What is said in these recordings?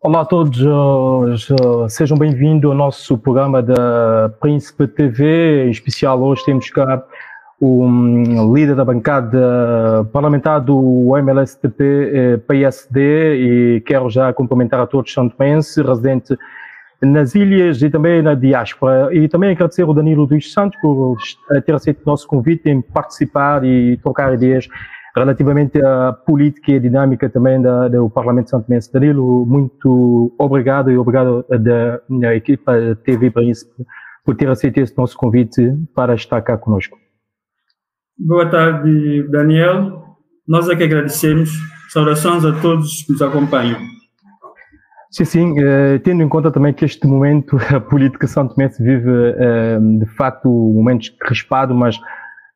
Olá a todos, sejam bem-vindos ao nosso programa da Príncipe TV. Em especial, hoje temos cá o um, líder da bancada parlamentar do MLSTP eh, PSD e quero já cumprimentar a todos Santo Mense, residente nas ilhas e também na diáspora. E também agradecer ao Danilo Luís Santos por ter aceito o nosso convite em participar e trocar ideias relativamente à política e à dinâmica também da, do Parlamento Santo Mense. Danilo, muito obrigado e obrigado da, equipa TV Príncipe por ter aceito este nosso convite para estar cá conosco. Boa tarde, Daniel. Nós é que agradecemos. Saudações a todos que nos acompanham. Sim, sim, uh, tendo em conta também que este momento a política Santo Mense vive uh, de facto momentos crispados, mas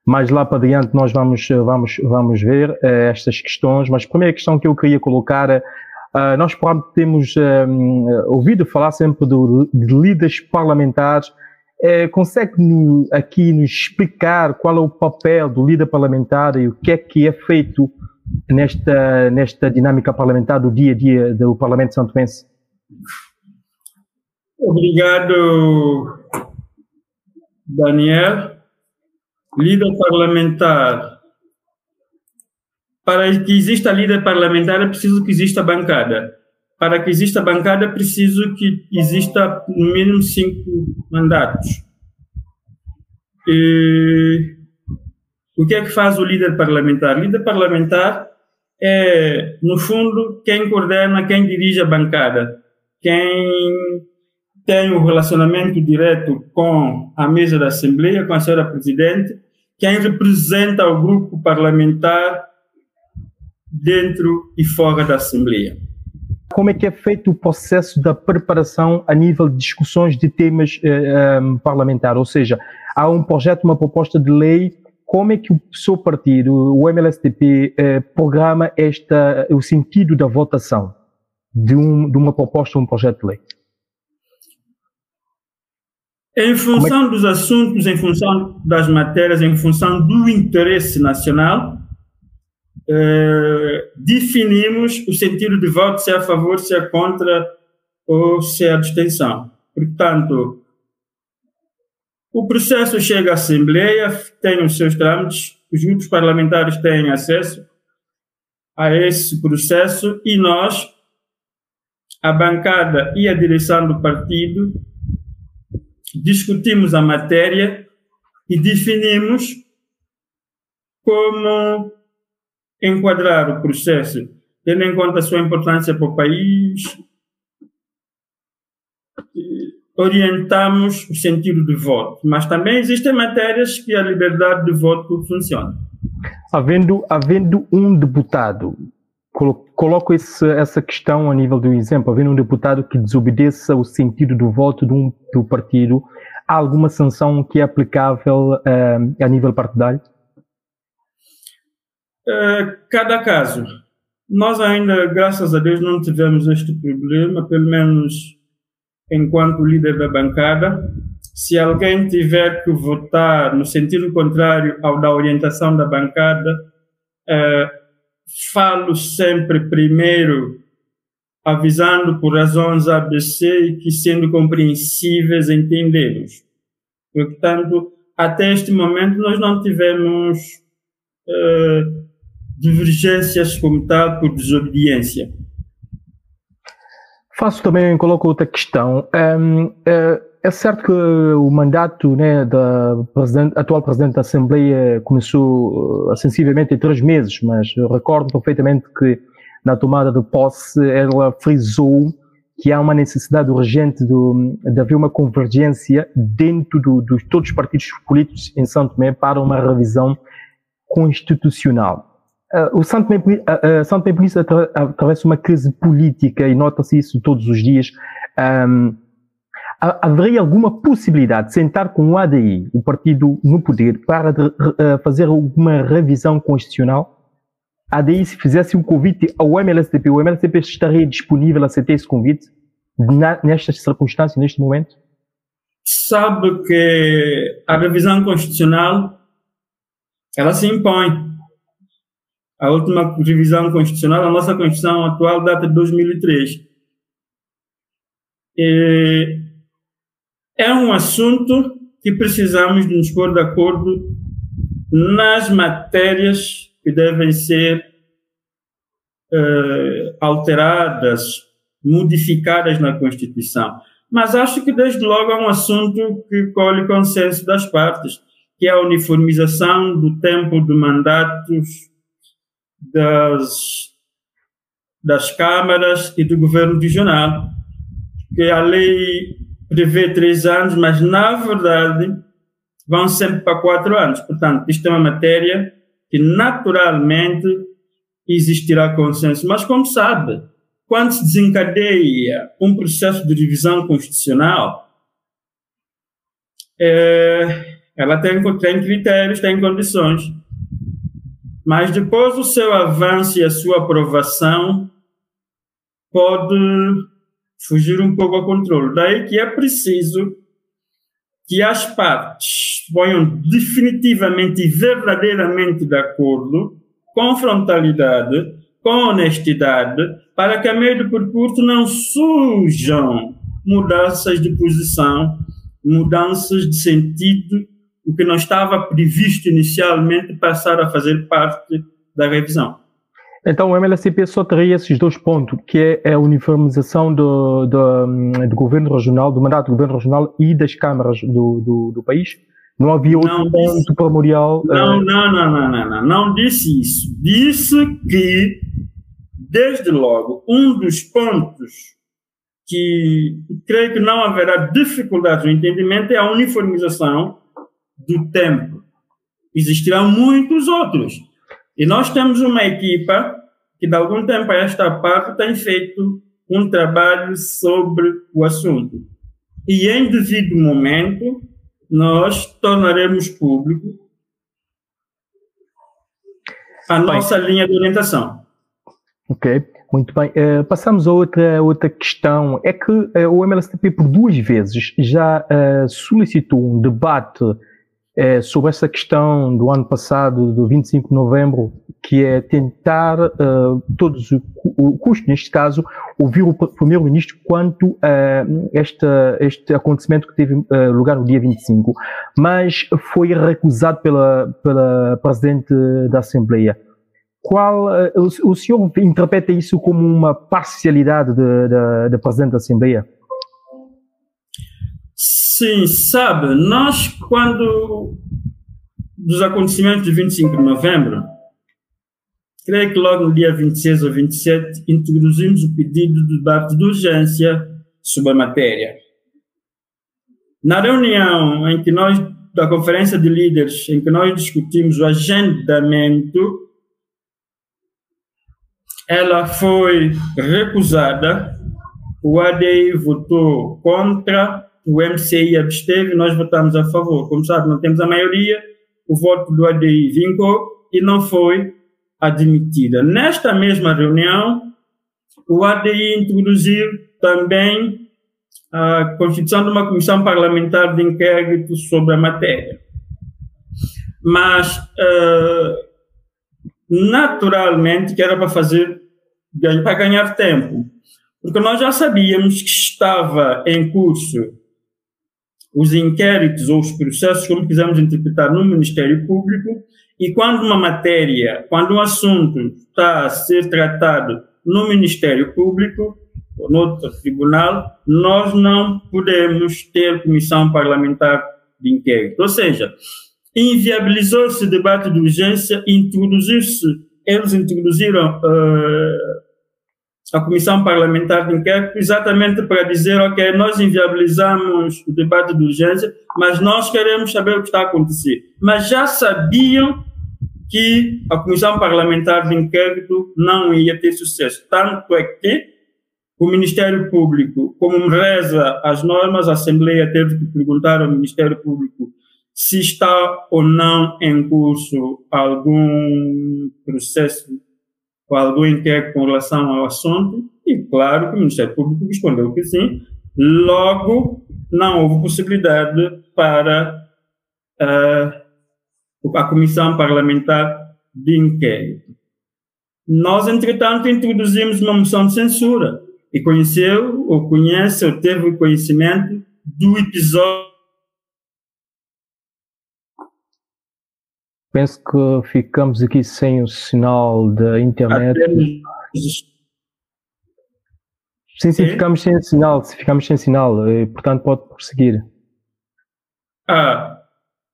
mais lá para diante nós vamos, vamos, vamos ver uh, estas questões, mas a primeira questão que eu queria colocar uh, nós temos uh, ouvido falar sempre do, de líderes parlamentares, uh, consegue aqui nos explicar qual é o papel do líder parlamentar e o que é que é feito nesta, nesta dinâmica parlamentar do dia a dia do Parlamento Santo Mense? Obrigado, Daniel líder parlamentar. Para que exista líder parlamentar é preciso que exista bancada. Para que exista bancada é preciso que exista no mínimo cinco mandatos. E o que é que faz o líder parlamentar? O líder parlamentar é, no fundo, quem coordena, quem dirige a bancada, quem tem um relacionamento direto com a mesa da Assembleia, com a senhora Presidente, quem representa o grupo parlamentar dentro e fora da Assembleia. Como é que é feito o processo da preparação a nível de discussões de temas eh, um, parlamentares? Ou seja, há um projeto, uma proposta de lei, como é que o seu partido, o MLSTP, eh, programa esta, o sentido da votação de, um, de uma proposta um projeto de lei? Em função é... dos assuntos, em função das matérias, em função do interesse nacional, eh, definimos o sentido de voto, se é a favor, se é contra ou se é abstenção. Portanto, o processo chega à Assembleia, tem os seus trâmites, os grupos parlamentares têm acesso a esse processo e nós, a bancada e a direção do partido, discutimos a matéria e definimos como enquadrar o processo, tendo em conta a sua importância para o país, orientamos o sentido de voto. Mas também existem matérias que a liberdade de voto funciona. Havendo, havendo um deputado coloco esse, essa questão a nível do exemplo, havendo um deputado que desobedeça o sentido do voto de um, do partido, há alguma sanção que é aplicável uh, a nível partidário? Uh, cada caso. Nós ainda, graças a Deus, não tivemos este problema, pelo menos enquanto líder da bancada. Se alguém tiver que votar no sentido contrário ao da orientação da bancada, uh, falo sempre primeiro avisando por razões ABC que sendo compreensíveis entendemos. Portanto, até este momento nós não tivemos uh, divergências como tal por desobediência. Faço também, coloco outra questão. Um, uh, eh, é certo que o mandato né, da presidente, atual Presidente da Assembleia começou uh, sensivelmente em três meses, mas recordo perfeitamente que na tomada de posse ela frisou que há uma necessidade urgente do, de haver uma convergência dentro de do, todos os partidos políticos em São Tomé para uma revisão constitucional. Uh, o Santo Tomé, uh, uh, Santo Tomé Polícia atravessa uma crise política e nota-se isso todos os dias. Um, haveria alguma possibilidade de sentar com o ADI, o partido no poder, para de, uh, fazer alguma revisão constitucional? A ADI, se fizesse um convite ao MLSTP, o MLSTP estaria disponível a aceitar esse convite na, nestas circunstâncias, neste momento? Sabe que a revisão constitucional ela se impõe. A última revisão constitucional, a nossa Constituição atual data de 2003 é, é um assunto que precisamos nos pôr de acordo nas matérias que devem ser uh, alteradas, modificadas na Constituição. Mas acho que, desde logo, é um assunto que colhe consenso das partes, que é a uniformização do tempo de mandatos das, das câmaras e do governo regional, que a lei prevê três anos, mas, na verdade, vão sempre para quatro anos. Portanto, isto é uma matéria que, naturalmente, existirá consenso. Mas, como sabe, quando se desencadeia um processo de revisão constitucional, é, ela tem, tem critérios, tem condições. Mas depois do seu avanço e a sua aprovação, pode fugir um pouco ao controle. Daí que é preciso que as partes ponham definitivamente e verdadeiramente de acordo, com frontalidade, com honestidade, para que a meio do percurso não surjam mudanças de posição, mudanças de sentido, o que não estava previsto inicialmente passar a fazer parte da revisão. Então o MLCP só teria esses dois pontos, que é a uniformização do, do, do governo regional, do mandato do governo regional e das câmaras do, do, do país? Não havia outro não ponto disse, primordial? Não, uh... não, não, não, não, não, não disse isso. Disse que desde logo, um dos pontos que creio que não haverá dificuldades no entendimento é a uniformização do tempo. Existirão muitos outros. E nós temos uma equipa que, de algum tempo a esta parte, tem feito um trabalho sobre o assunto. E, em devido momento, nós tornaremos público a nossa linha de orientação. Ok, muito bem. Uh, passamos a outra, outra questão. É que uh, o MLSTP por duas vezes já uh, solicitou um debate sobre essa questão do ano passado, do 25 de novembro, que é tentar, todos o, o custo, neste caso, ouvir o primeiro-ministro quanto a este, este acontecimento que teve lugar no dia 25, mas foi recusado pela, pela Presidente da Assembleia qual uh, o, o, senhor interpreta isso como uma parcialidade da Presidente da Assembleia? Sim, sabe, nós quando dos acontecimentos de 25 de novembro, creio que logo no dia 26 ou 27, introduzimos o pedido de debate de urgência sobre a matéria. Na reunião em que nós, da Conferência de Líderes, em que nós discutimos o agendamento ela foi recusada, o ADI votou contra, o MCI absteve, nós votamos a favor. Como sabe, não temos a maioria, o voto do ADI vingou e não foi admitida. Nesta mesma reunião, o ADI introduziu também a constituição de uma comissão parlamentar de inquérito sobre a matéria. Mas, uh, naturalmente, que era para fazer para ganhar tempo. Porque nós já sabíamos que estava em curso os inquéritos ou os processos, como quisermos interpretar, no Ministério Público, e quando uma matéria, quando um assunto está a ser tratado no Ministério Público, ou no outro tribunal, nós não podemos ter comissão parlamentar de inquérito. Ou seja, inviabilizou-se o debate de urgência, introduziu-se eles introduziram uh, a Comissão Parlamentar de Inquérito exatamente para dizer, ok, nós inviabilizamos o debate de urgência, mas nós queremos saber o que está a acontecer. Mas já sabiam que a Comissão Parlamentar de Inquérito não ia ter sucesso. Tanto é que o Ministério Público, como reza as normas, a Assembleia teve que perguntar ao Ministério Público se está ou não em curso algum processo ou algum inquérito com relação ao assunto, e claro que o Ministério Público respondeu que sim, logo não houve possibilidade para uh, a Comissão Parlamentar de Inquérito. Nós, entretanto, introduzimos uma moção de censura, e conheceu, ou conhece, ou teve conhecimento do episódio. Penso que ficamos aqui sem o sinal da internet. Sim, sim, ficamos sem sinal, ficamos sem sinal, e, portanto pode prosseguir. Ah,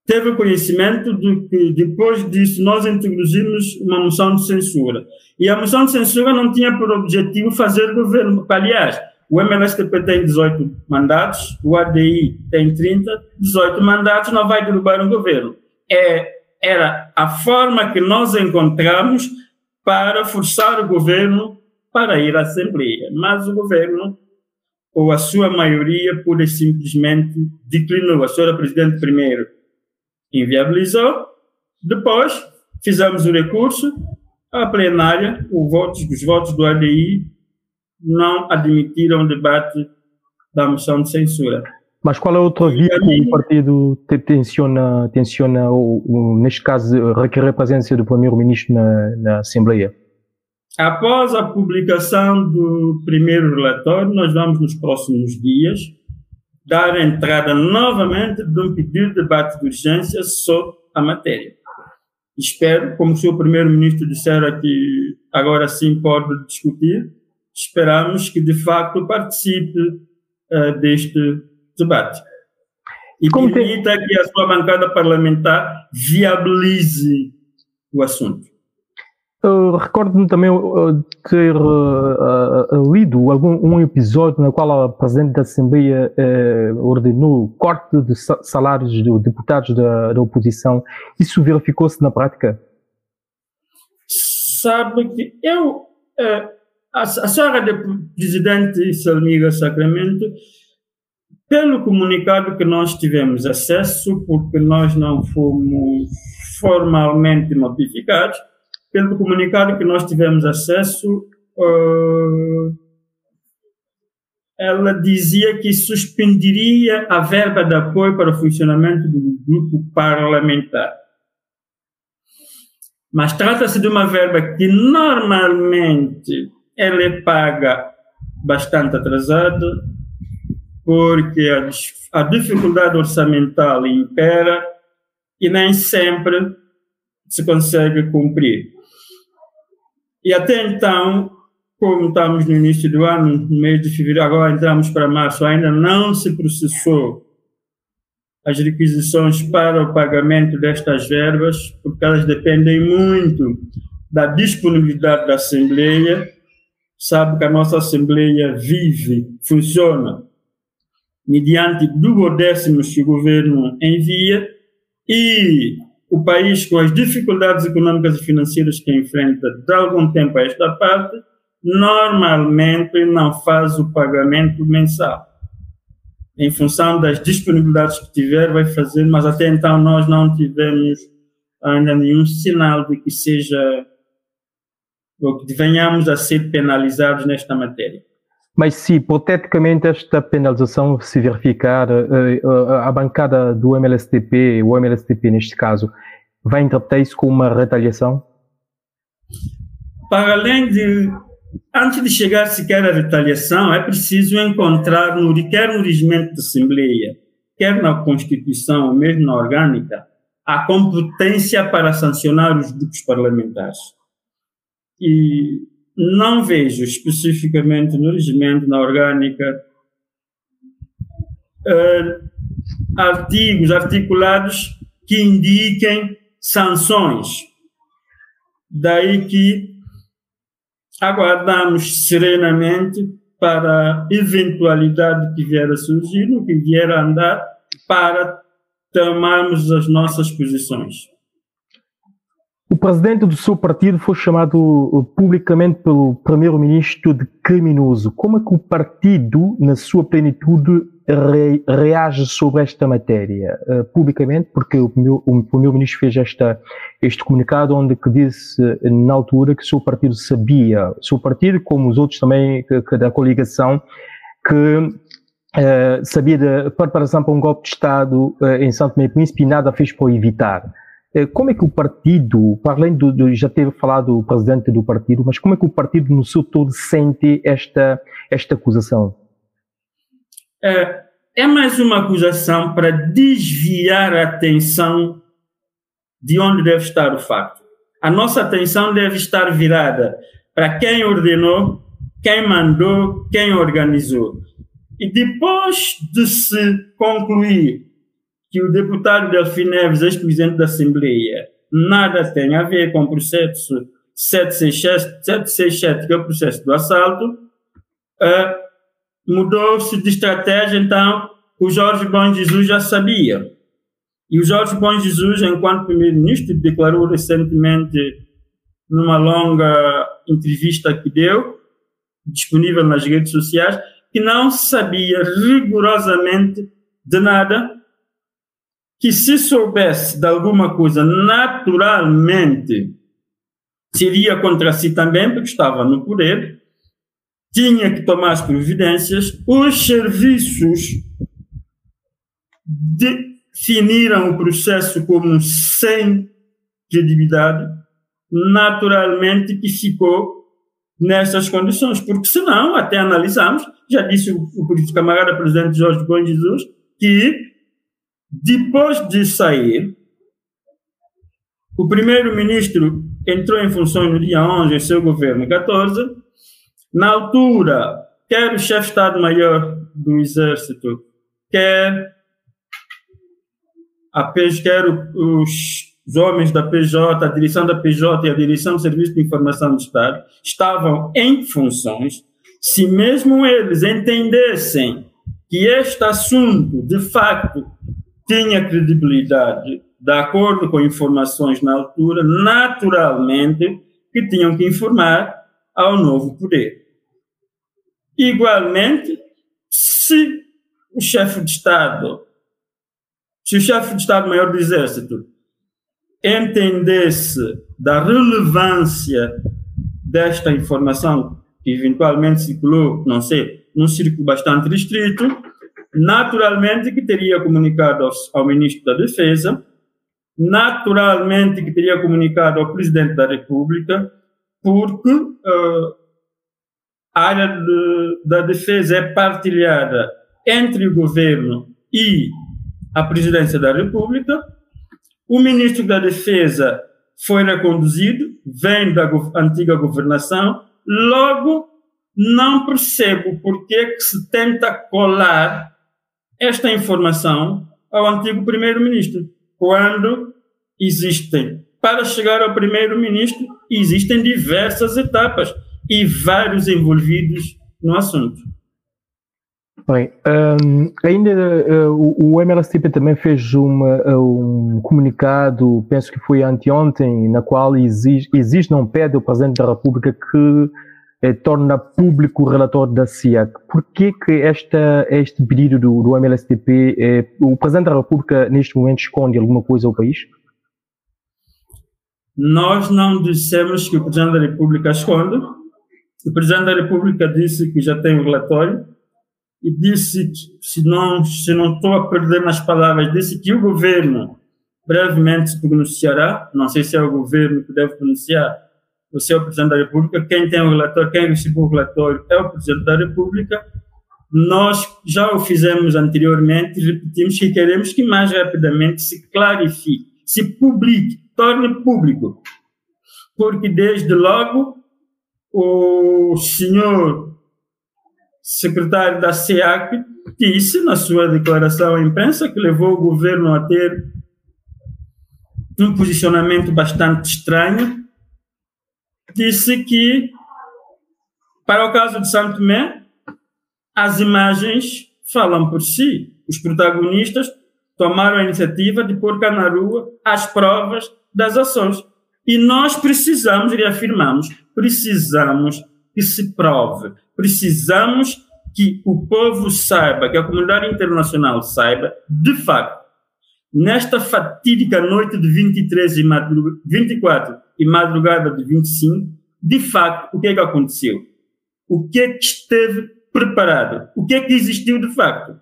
teve conhecimento de que depois disso nós introduzimos uma moção de censura. E a moção de censura não tinha por objetivo fazer governo. Aliás, o MLSTP tem 18 mandatos, o ADI tem 30, 18 mandatos, não vai derrubar um governo. É, era a forma que nós encontramos para forçar o governo para ir à Assembleia. Mas o governo, ou a sua maioria, pura e simplesmente declinou. A senhora Presidente primeiro inviabilizou, depois fizemos o recurso, a plenária, os votos do ADI não admitiram o debate da moção de censura. Mas qual é a outra via que o partido tenciona, tenciona ou, ou, neste caso, requerer a presença do primeiro-ministro na, na Assembleia? Após a publicação do primeiro relatório, nós vamos nos próximos dias dar entrada novamente de um pedido de debate de urgência sobre a matéria. Espero, como o senhor primeiro-ministro disseram que agora sim pode discutir, esperamos que de facto participe uh, deste debate. E como permita tem... que a sua bancada parlamentar viabilize o assunto. Recordo-me também uh, ter uh, uh, lido algum, um episódio no qual a Presidente da Assembleia ordenou corte de salários de deputados da, da oposição. Isso verificou-se na prática? Sabe que eu, a, a senhora Presidente Salmiga Sacramento, pelo comunicado que nós tivemos acesso, porque nós não fomos formalmente notificados, pelo comunicado que nós tivemos acesso, uh, ela dizia que suspenderia a verba de apoio para o funcionamento do grupo parlamentar. Mas trata-se de uma verba que normalmente ela é paga bastante atrasada, porque a, a dificuldade orçamental impera e nem sempre se consegue cumprir. E até então, como estamos no início do ano, no mês de fevereiro, agora entramos para março, ainda não se processou as requisições para o pagamento destas verbas, porque elas dependem muito da disponibilidade da Assembleia. Sabe que a nossa Assembleia vive, funciona, mediante duodécimos que o governo envia, e o país, com as dificuldades econômicas e financeiras que enfrenta de algum tempo a esta parte, normalmente não faz o pagamento mensal. Em função das disponibilidades que tiver, vai fazer, mas até então nós não tivemos ainda nenhum sinal de que seja ou que venhamos a ser penalizados nesta matéria. Mas se hipoteticamente esta penalização se verificar, eh, eh, a bancada do MLSTP, o MLSTP neste caso, vai interpretar isso como uma retaliação? Para além de, antes de chegar sequer à retaliação, é preciso encontrar, no, quer no regimento da Assembleia, quer na Constituição, ou mesmo na orgânica, a competência para sancionar os grupos parlamentares. E não vejo especificamente no regimento, na orgânica, uh, artigos articulados que indiquem sanções. Daí que aguardamos serenamente para a eventualidade que vier a surgir, no que vier a andar, para tomarmos as nossas posições. O presidente do seu partido foi chamado uh, publicamente pelo primeiro-ministro de criminoso. Como é que o partido, na sua plenitude, re, reage sobre esta matéria uh, publicamente? Porque o, o primeiro-ministro fez esta, este comunicado onde que disse uh, na altura que o seu partido sabia, o seu partido, como os outros também que, que da coligação, que uh, sabia da preparação para um golpe de Estado uh, em Santo e Príncipe e nada fez para evitar. Como é que o partido, para além do, já ter falado o presidente do partido, mas como é que o partido no seu todo sente esta, esta acusação? É, é mais uma acusação para desviar a atenção de onde deve estar o facto. A nossa atenção deve estar virada para quem ordenou, quem mandou, quem organizou. E depois de se concluir que o deputado Delfim Neves, ex-presidente da Assembleia, nada tem a ver com o processo 767, 767 que é o processo do assalto, uh, mudou-se de estratégia, então o Jorge Bom Jesus já sabia. E o Jorge Bom Jesus, enquanto primeiro-ministro, declarou recentemente, numa longa entrevista que deu, disponível nas redes sociais, que não sabia rigorosamente de nada, que se soubesse de alguma coisa, naturalmente seria contra si também, porque estava no poder, tinha que tomar as providências, os serviços definiram o processo como sem credibilidade, naturalmente que ficou nessas condições, porque senão, até analisamos, já disse o, o camarada presidente Jorge Bom Jesus, que depois de sair, o primeiro-ministro entrou em funções no dia 11 em seu governo 14, na altura, quer o chefe de Estado-Maior do Exército, quer a PES, quer os, os homens da PJ, a direção da PJ e a direção do Serviço de Informação do Estado estavam em funções, se mesmo eles entendessem que este assunto, de facto, tinha credibilidade, de acordo com informações na altura, naturalmente que tinham que informar ao novo poder. Igualmente, se o chefe de Estado se o chefe de Estado-Maior do Exército entendesse da relevância desta informação que eventualmente circulou, não sei, num círculo bastante restrito, naturalmente que teria comunicado ao, ao ministro da Defesa, naturalmente que teria comunicado ao presidente da República, porque uh, a área de, da defesa é partilhada entre o governo e à presidência da República. O ministro da Defesa foi reconduzido, vem da antiga governação. Logo, não percebo por que se tenta colar esta informação ao antigo primeiro-ministro, quando existem, para chegar ao primeiro-ministro, existem diversas etapas e vários envolvidos no assunto. Bem, um, ainda uh, o, MLSTP também fez uma, uh, um comunicado, penso que foi anteontem, na qual exige, existe, não pede ao Presidente da República que eh, torna público o relatório da CIAC. Por que esta, este pedido do, do MLSTP, eh, o Presidente da República neste momento esconde alguma coisa ao país? Nós não dissemos que o Presidente da República esconde. O Presidente da República disse que já tem o relatório e disse, se não, se não estou a perder nas palavras, disse que o governo brevemente se pronunciará, não sei se é o governo que deve pronunciar, o Presidente da República, quem tem o relatório, quem recebeu o relatório é o Presidente da República, nós já o fizemos anteriormente repetimos que queremos que mais rapidamente se clarifique, se publique, torne público, porque desde logo o senhor secretário da SEAC, disse na sua declaração à imprensa que levou o governo a ter um posicionamento bastante estranho. Disse que, para o caso de Santo Tomé, as imagens falam por si. Os protagonistas tomaram a iniciativa de pôr cá na rua as provas das ações. E nós precisamos, reafirmamos, precisamos que se prove. Precisamos que o povo saiba, que a comunidade internacional saiba, de facto, nesta fatídica noite de 23 e 24 e madrugada de 25, de facto, o que é que aconteceu? O que é que esteve preparado? O que é que existiu de facto?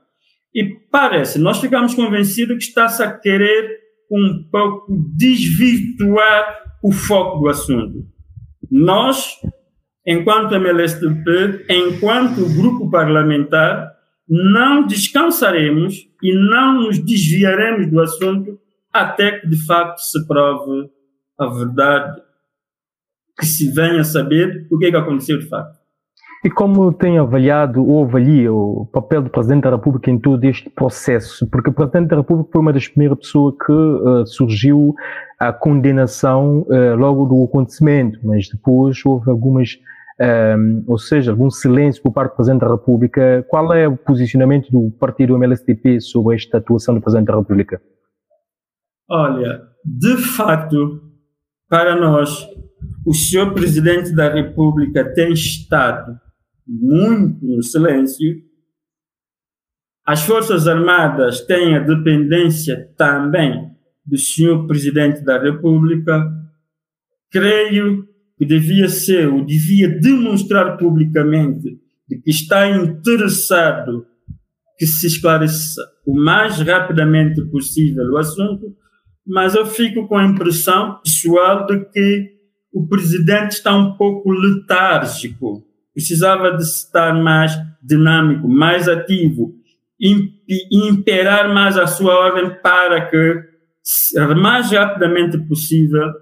E parece, nós ficamos convencidos que está-se a querer um pouco desvirtuar o foco do assunto. Nós, enquanto MLSTP, enquanto grupo parlamentar, não descansaremos e não nos desviaremos do assunto até que de facto se prove a verdade, que se venha saber o que, é que aconteceu de facto. E como tem avaliado ou avalia o papel do Presidente da República em todo este processo? Porque o Presidente da República foi uma das primeiras pessoas que uh, surgiu a condenação uh, logo do acontecimento, mas depois houve algumas um, ou seja, algum silêncio por parte do Presidente da República. Qual é o posicionamento do partido MLSTP sobre esta atuação do Presidente da República? Olha, de facto, para nós, o senhor Presidente da República tem estado muito no silêncio. As Forças Armadas têm a dependência também do senhor Presidente da República. Creio que devia ser ou devia demonstrar publicamente de que está interessado que se esclareça o mais rapidamente possível o assunto, mas eu fico com a impressão pessoal de que o presidente está um pouco letárgico. Precisava de estar mais dinâmico, mais ativo, imperar mais a sua ordem para que, mais rapidamente possível,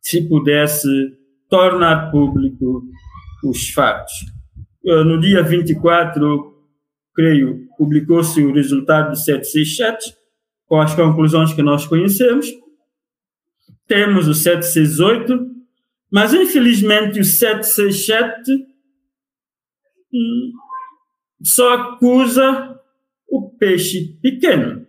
se pudesse tornar público os fatos. Eh, no dia 24, creio, publicou-se o resultado do 767, com as conclusões que nós conhecemos. Temos o 768, mas infelizmente o 767 hum, só acusa o peixe pequeno.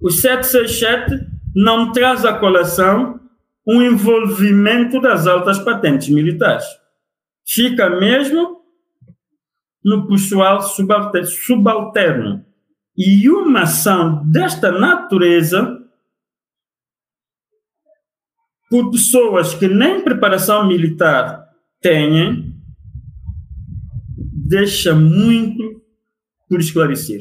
O 767 não traz a colação um envolvimento das altas patentes militares. Fica mesmo no pessoal subalterno. E uma ação desta natureza, por pessoas que nem preparação militar têm, deixa muito por esclarecer.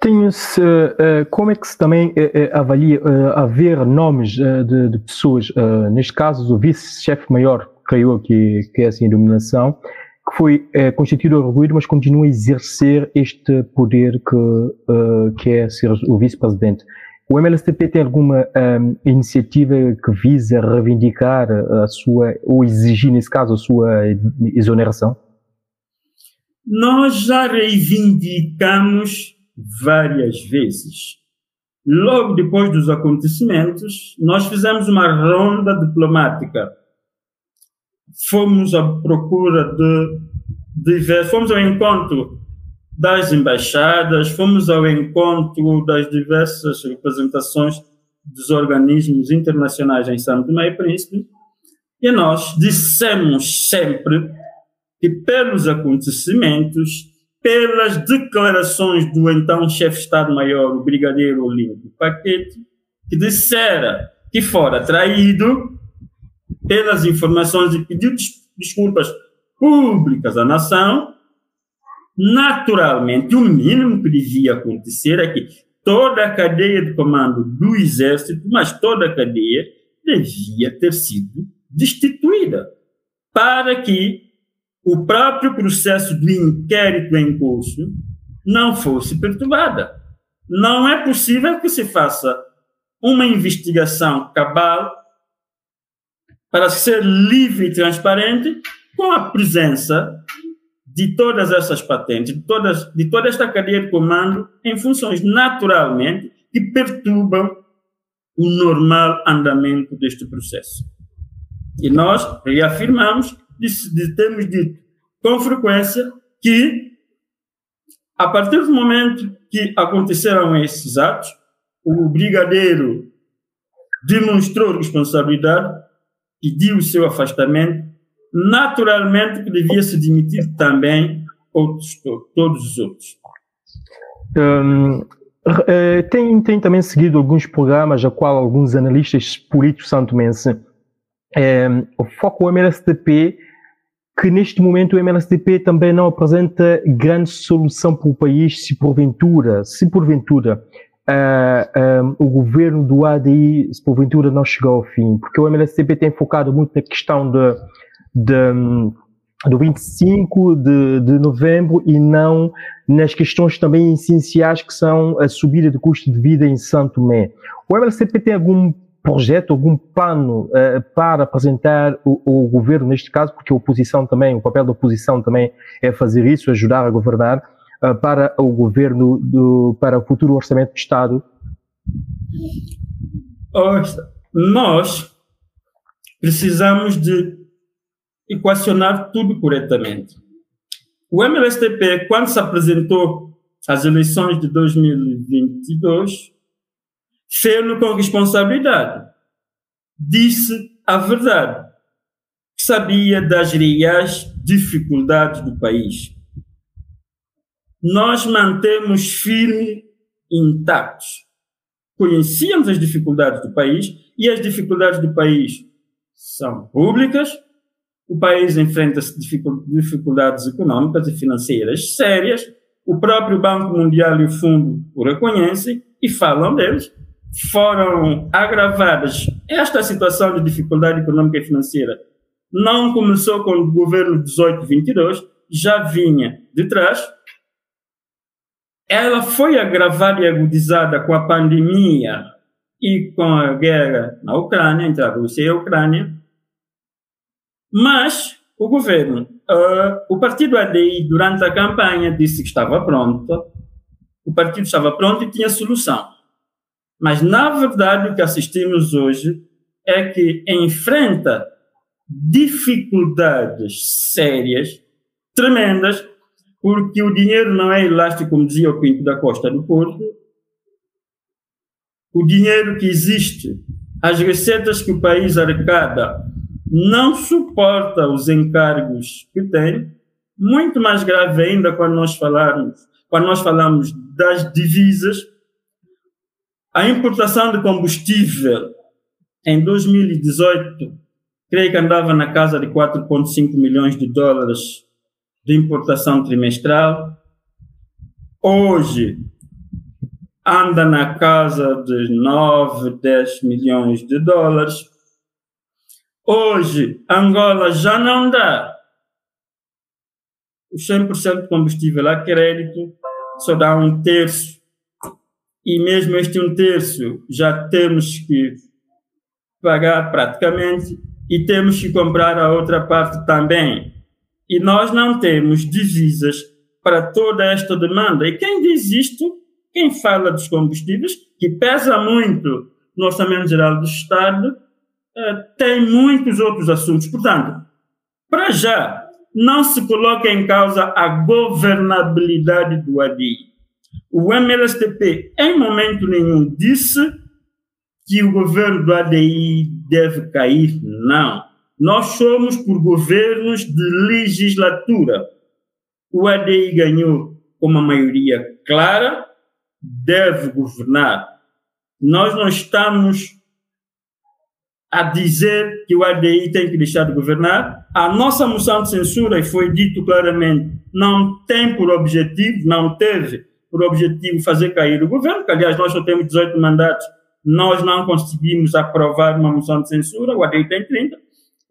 Tenho-se, uh, como é que se também uh, avalia haver nomes de, de, pessoas, neste caso o vice-chefe maior, que, que é assim a denominação, que foi constituído orgulho, mas continua a exercer este poder que, que é ser o vice-presidente. O MLSTP tem alguma um, iniciativa que visa reivindicar a sua, ou exigir, nesse caso, a sua exoneração? Nós já reivindicamos várias vezes. Logo depois dos acontecimentos, nós fizemos uma ronda diplomática. Fomos à procura de diversos, fomos ao encontro das embaixadas, fomos ao encontro das diversas representações dos organismos internacionais em São Tomé e Príncipe, e nós dissemos sempre que pelos acontecimentos pelas declarações do então chefe de Estado-Maior, o Brigadeiro Olímpio Paquete, que dissera que fora traído pelas informações e pediu desculpas públicas à nação, naturalmente, o mínimo que devia acontecer é que toda a cadeia de comando do Exército, mas toda a cadeia, devia ter sido destituída, para que o próprio processo do inquérito em curso não fosse perturbada. Não é possível que se faça uma investigação cabal para ser livre e transparente com a presença de todas essas patentes, de, todas, de toda esta cadeia de comando em funções naturalmente que perturbam o normal andamento deste processo. E nós reafirmamos termos dito com frequência que, a partir do momento que aconteceram esses atos, o brigadeiro demonstrou responsabilidade, pediu o seu afastamento, naturalmente que devia se demitir também outros, todos os outros. Um, eh, tem, tem também seguido alguns programas a qual alguns analistas políticos santomense é, o foco MLSTP que neste momento o MLSTP também não apresenta grande solução para o país se porventura, se porventura uh, um, o governo do ADI, se porventura não chegou ao fim, porque o MLSTP tem focado muito na questão de, de do 25 de, de novembro e não nas questões também essenciais que são a subida de custo de vida em Santo Tomé. O MLCP tem algum projeto, algum plano uh, para apresentar o, o, governo neste caso, porque a oposição também, o papel da oposição também é fazer isso, ajudar a governar, uh, para o governo, do, para o futuro orçamento do Estado? Nós precisamos de equacionar tudo corretamente. O MLSTP, quando se apresentou às eleições de 2022, fez-lo com responsabilidade. Disse a verdade. Sabia das reais dificuldades do país. Nós mantemos firme intactos. Conhecíamos as dificuldades do país e as dificuldades do país são públicas, o país enfrenta dificuldades econômicas e financeiras sérias. O próprio Banco Mundial e o Fundo o reconhecem e falam deles. Foram agravadas. Esta situação de dificuldade econômica e financeira não começou com o governo 18-22, já vinha de trás. Ela foi agravada e agudizada com a pandemia e com a guerra na Ucrânia, entre a Rússia e a Ucrânia mas o governo, uh, o partido ADI, durante a campanha, disse que estava pronto, o partido estava pronto e tinha solução. Mas, na verdade, o que assistimos hoje é que enfrenta dificuldades sérias, tremendas, porque o dinheiro não é elástico, como dizia o Pinto da Costa do Porto. O dinheiro que existe, as receitas que o país arrecada não suporta os encargos que tem, muito mais grave ainda quando nós falarmos, quando nós falamos das divisas, a importação de combustível em 2018, creio que andava na casa de 4,5 milhões de dólares de importação trimestral. Hoje anda na casa de 9, 10 milhões de dólares. Hoje, Angola já não dá o 100% de combustível a crédito, só dá um terço. E mesmo este um terço já temos que pagar praticamente e temos que comprar a outra parte também. E nós não temos divisas para toda esta demanda. E quem diz isto, quem fala dos combustíveis, que pesa muito no Orçamento Geral do Estado, eh, tem muitos outros assuntos. Portanto, para já, não se coloca em causa a governabilidade do ADI. O MLSTP, em momento nenhum, disse que o governo do ADI deve cair. Não. Nós somos por governos de legislatura. O ADI ganhou com uma maioria clara, deve governar. Nós não estamos a dizer que o ADI tem que deixar de governar. A nossa moção de censura, e foi dito claramente, não tem por objetivo, não teve por objetivo fazer cair o governo, que aliás nós só temos 18 mandatos, nós não conseguimos aprovar uma moção de censura, o ADI tem 30,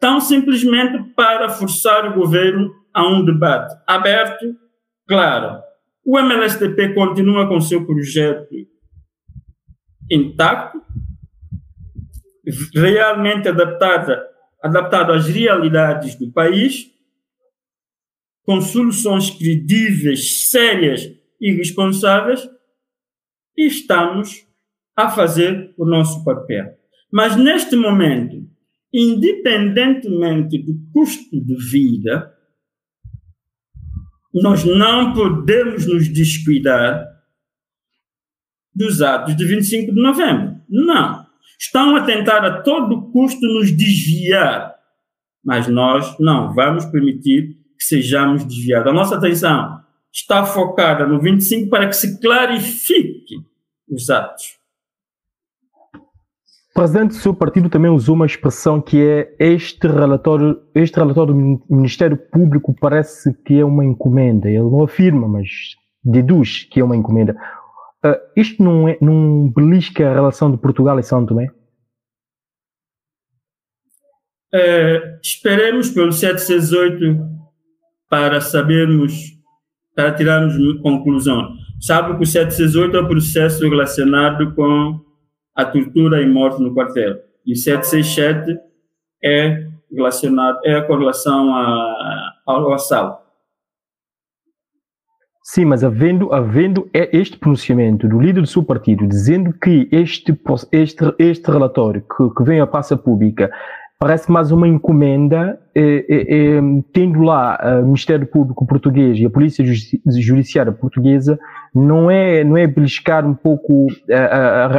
tão simplesmente para forçar o governo a um debate aberto, claro. O MLSTP continua com seu projeto intacto, realmente adaptada, adaptado às realidades do país, com soluções credíveis, sérias e responsáveis, e estamos a fazer o nosso papel. Mas neste momento, independentemente do custo de vida, nós não podemos nos descuidar dos atos de 25 de novembro. Não. Estão a tentar a todo custo nos desviar, mas nós não vamos permitir que sejamos desviados. A nossa atenção está focada no 25 para que se clarifique os atos. Presidente do seu partido também usou uma expressão que é este relatório, este relatório do Ministério Público parece que é uma encomenda. Ele não afirma, mas deduz que é uma encomenda. Uh, isto não, é, não belisca a relação de Portugal e São Tomé? Uh, esperemos pelo 768 para sabermos, para tirarmos conclusão. Sabe que o 768 é o processo relacionado com a tortura e morte no quartel. E o 767 é relacionado, é a correlação a, ao assalto. Sim, mas havendo, havendo este pronunciamento do líder do seu partido dizendo que este, este, este relatório que, que vem à passa pública parece mais uma encomenda, eh, eh, tendo lá o Ministério Público Português e a Polícia Judiciária Portuguesa, não é, não é beliscar um pouco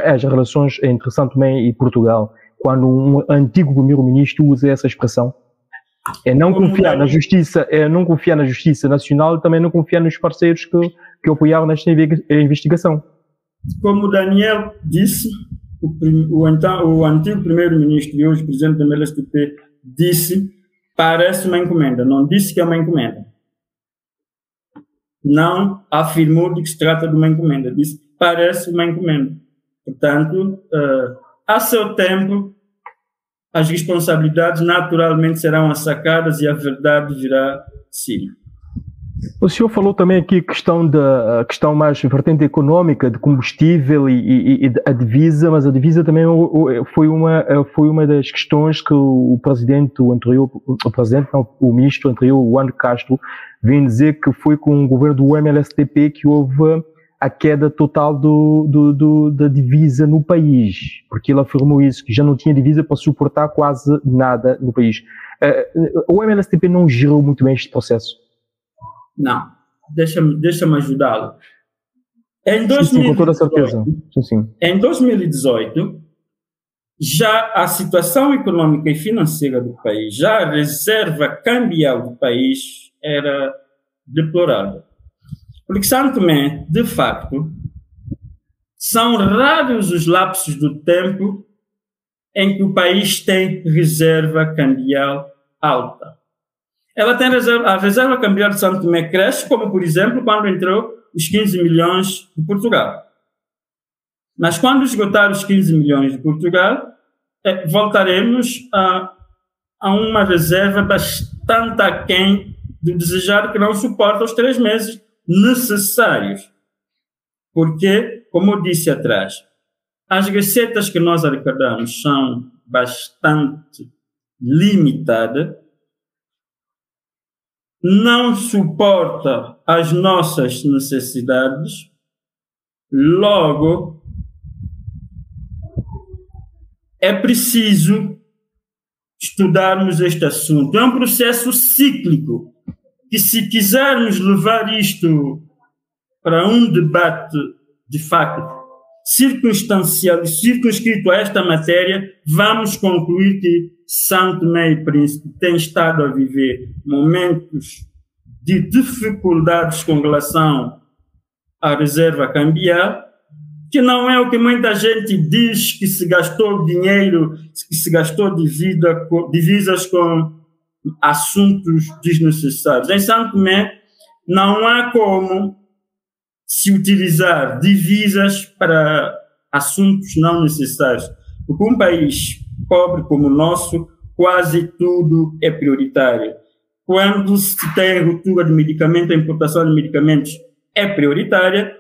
as relações entre São Tomé e Portugal, quando um antigo primeiro-ministro usa essa expressão? É não confiar na justiça, é não confiar na justiça nacional e também não confiar nos parceiros que, que apoiaram nesta investigação. Como Daniel disse, o, o, então, o antigo primeiro-ministro e hoje presidente da MLSTP disse parece uma encomenda, não disse que é uma encomenda. Não afirmou de que se trata de uma encomenda, disse parece uma encomenda. Portanto, uh, a seu tempo, as responsabilidades naturalmente serão assacadas e a verdade virá sim. O senhor falou também aqui questão da questão mais vertente econômica de combustível e, e, e, a divisa, mas a divisa também foi uma foi uma das questões que o presidente anterior o presidente não, o ministro anterior o Castro vem dizer que foi com o governo do MLSTP que houve a queda total do, do, do, da divisa no país, porque ele afirmou isso, que já não tinha divisa para suportar quase nada no país. Uh, o MLSTP não gerou muito bem este processo? Não. Deixa-me deixa ajudá-lo. Em 2018, sim, sim, com toda certeza. Sim, sim. Em 2018, já a situação econômica e financeira do país, já a reserva cambial do país era deplorável. Porque Tomé, de facto, são raros os lapsos do tempo em que o país tem reserva cambial alta. Ela tem reserva, a reserva cambial de São Tomé cresce, como por exemplo quando entrou os 15 milhões de Portugal. Mas quando esgotar os 15 milhões de Portugal, é, voltaremos a, a uma reserva bastante aquém do desejado que não suporta os três meses necessários. Porque, como eu disse atrás, as receitas que nós arrecadamos são bastante limitadas, não suporta as nossas necessidades, logo é preciso estudarmos este assunto. É um processo cíclico que se quisermos levar isto para um debate de facto circunstancial, circunscrito a esta matéria, vamos concluir que Santo Tomé e Príncipe tem estado a viver momentos de dificuldades com relação à reserva cambial, que não é o que muita gente diz que se gastou dinheiro, que se gastou divisas com assuntos desnecessários. Em Santo Tomé, não há como se utilizar divisas para assuntos não necessários. Porque um país pobre como o nosso, quase tudo é prioritário. Quando se tem ruptura de medicamento, a importação de medicamentos é prioritária.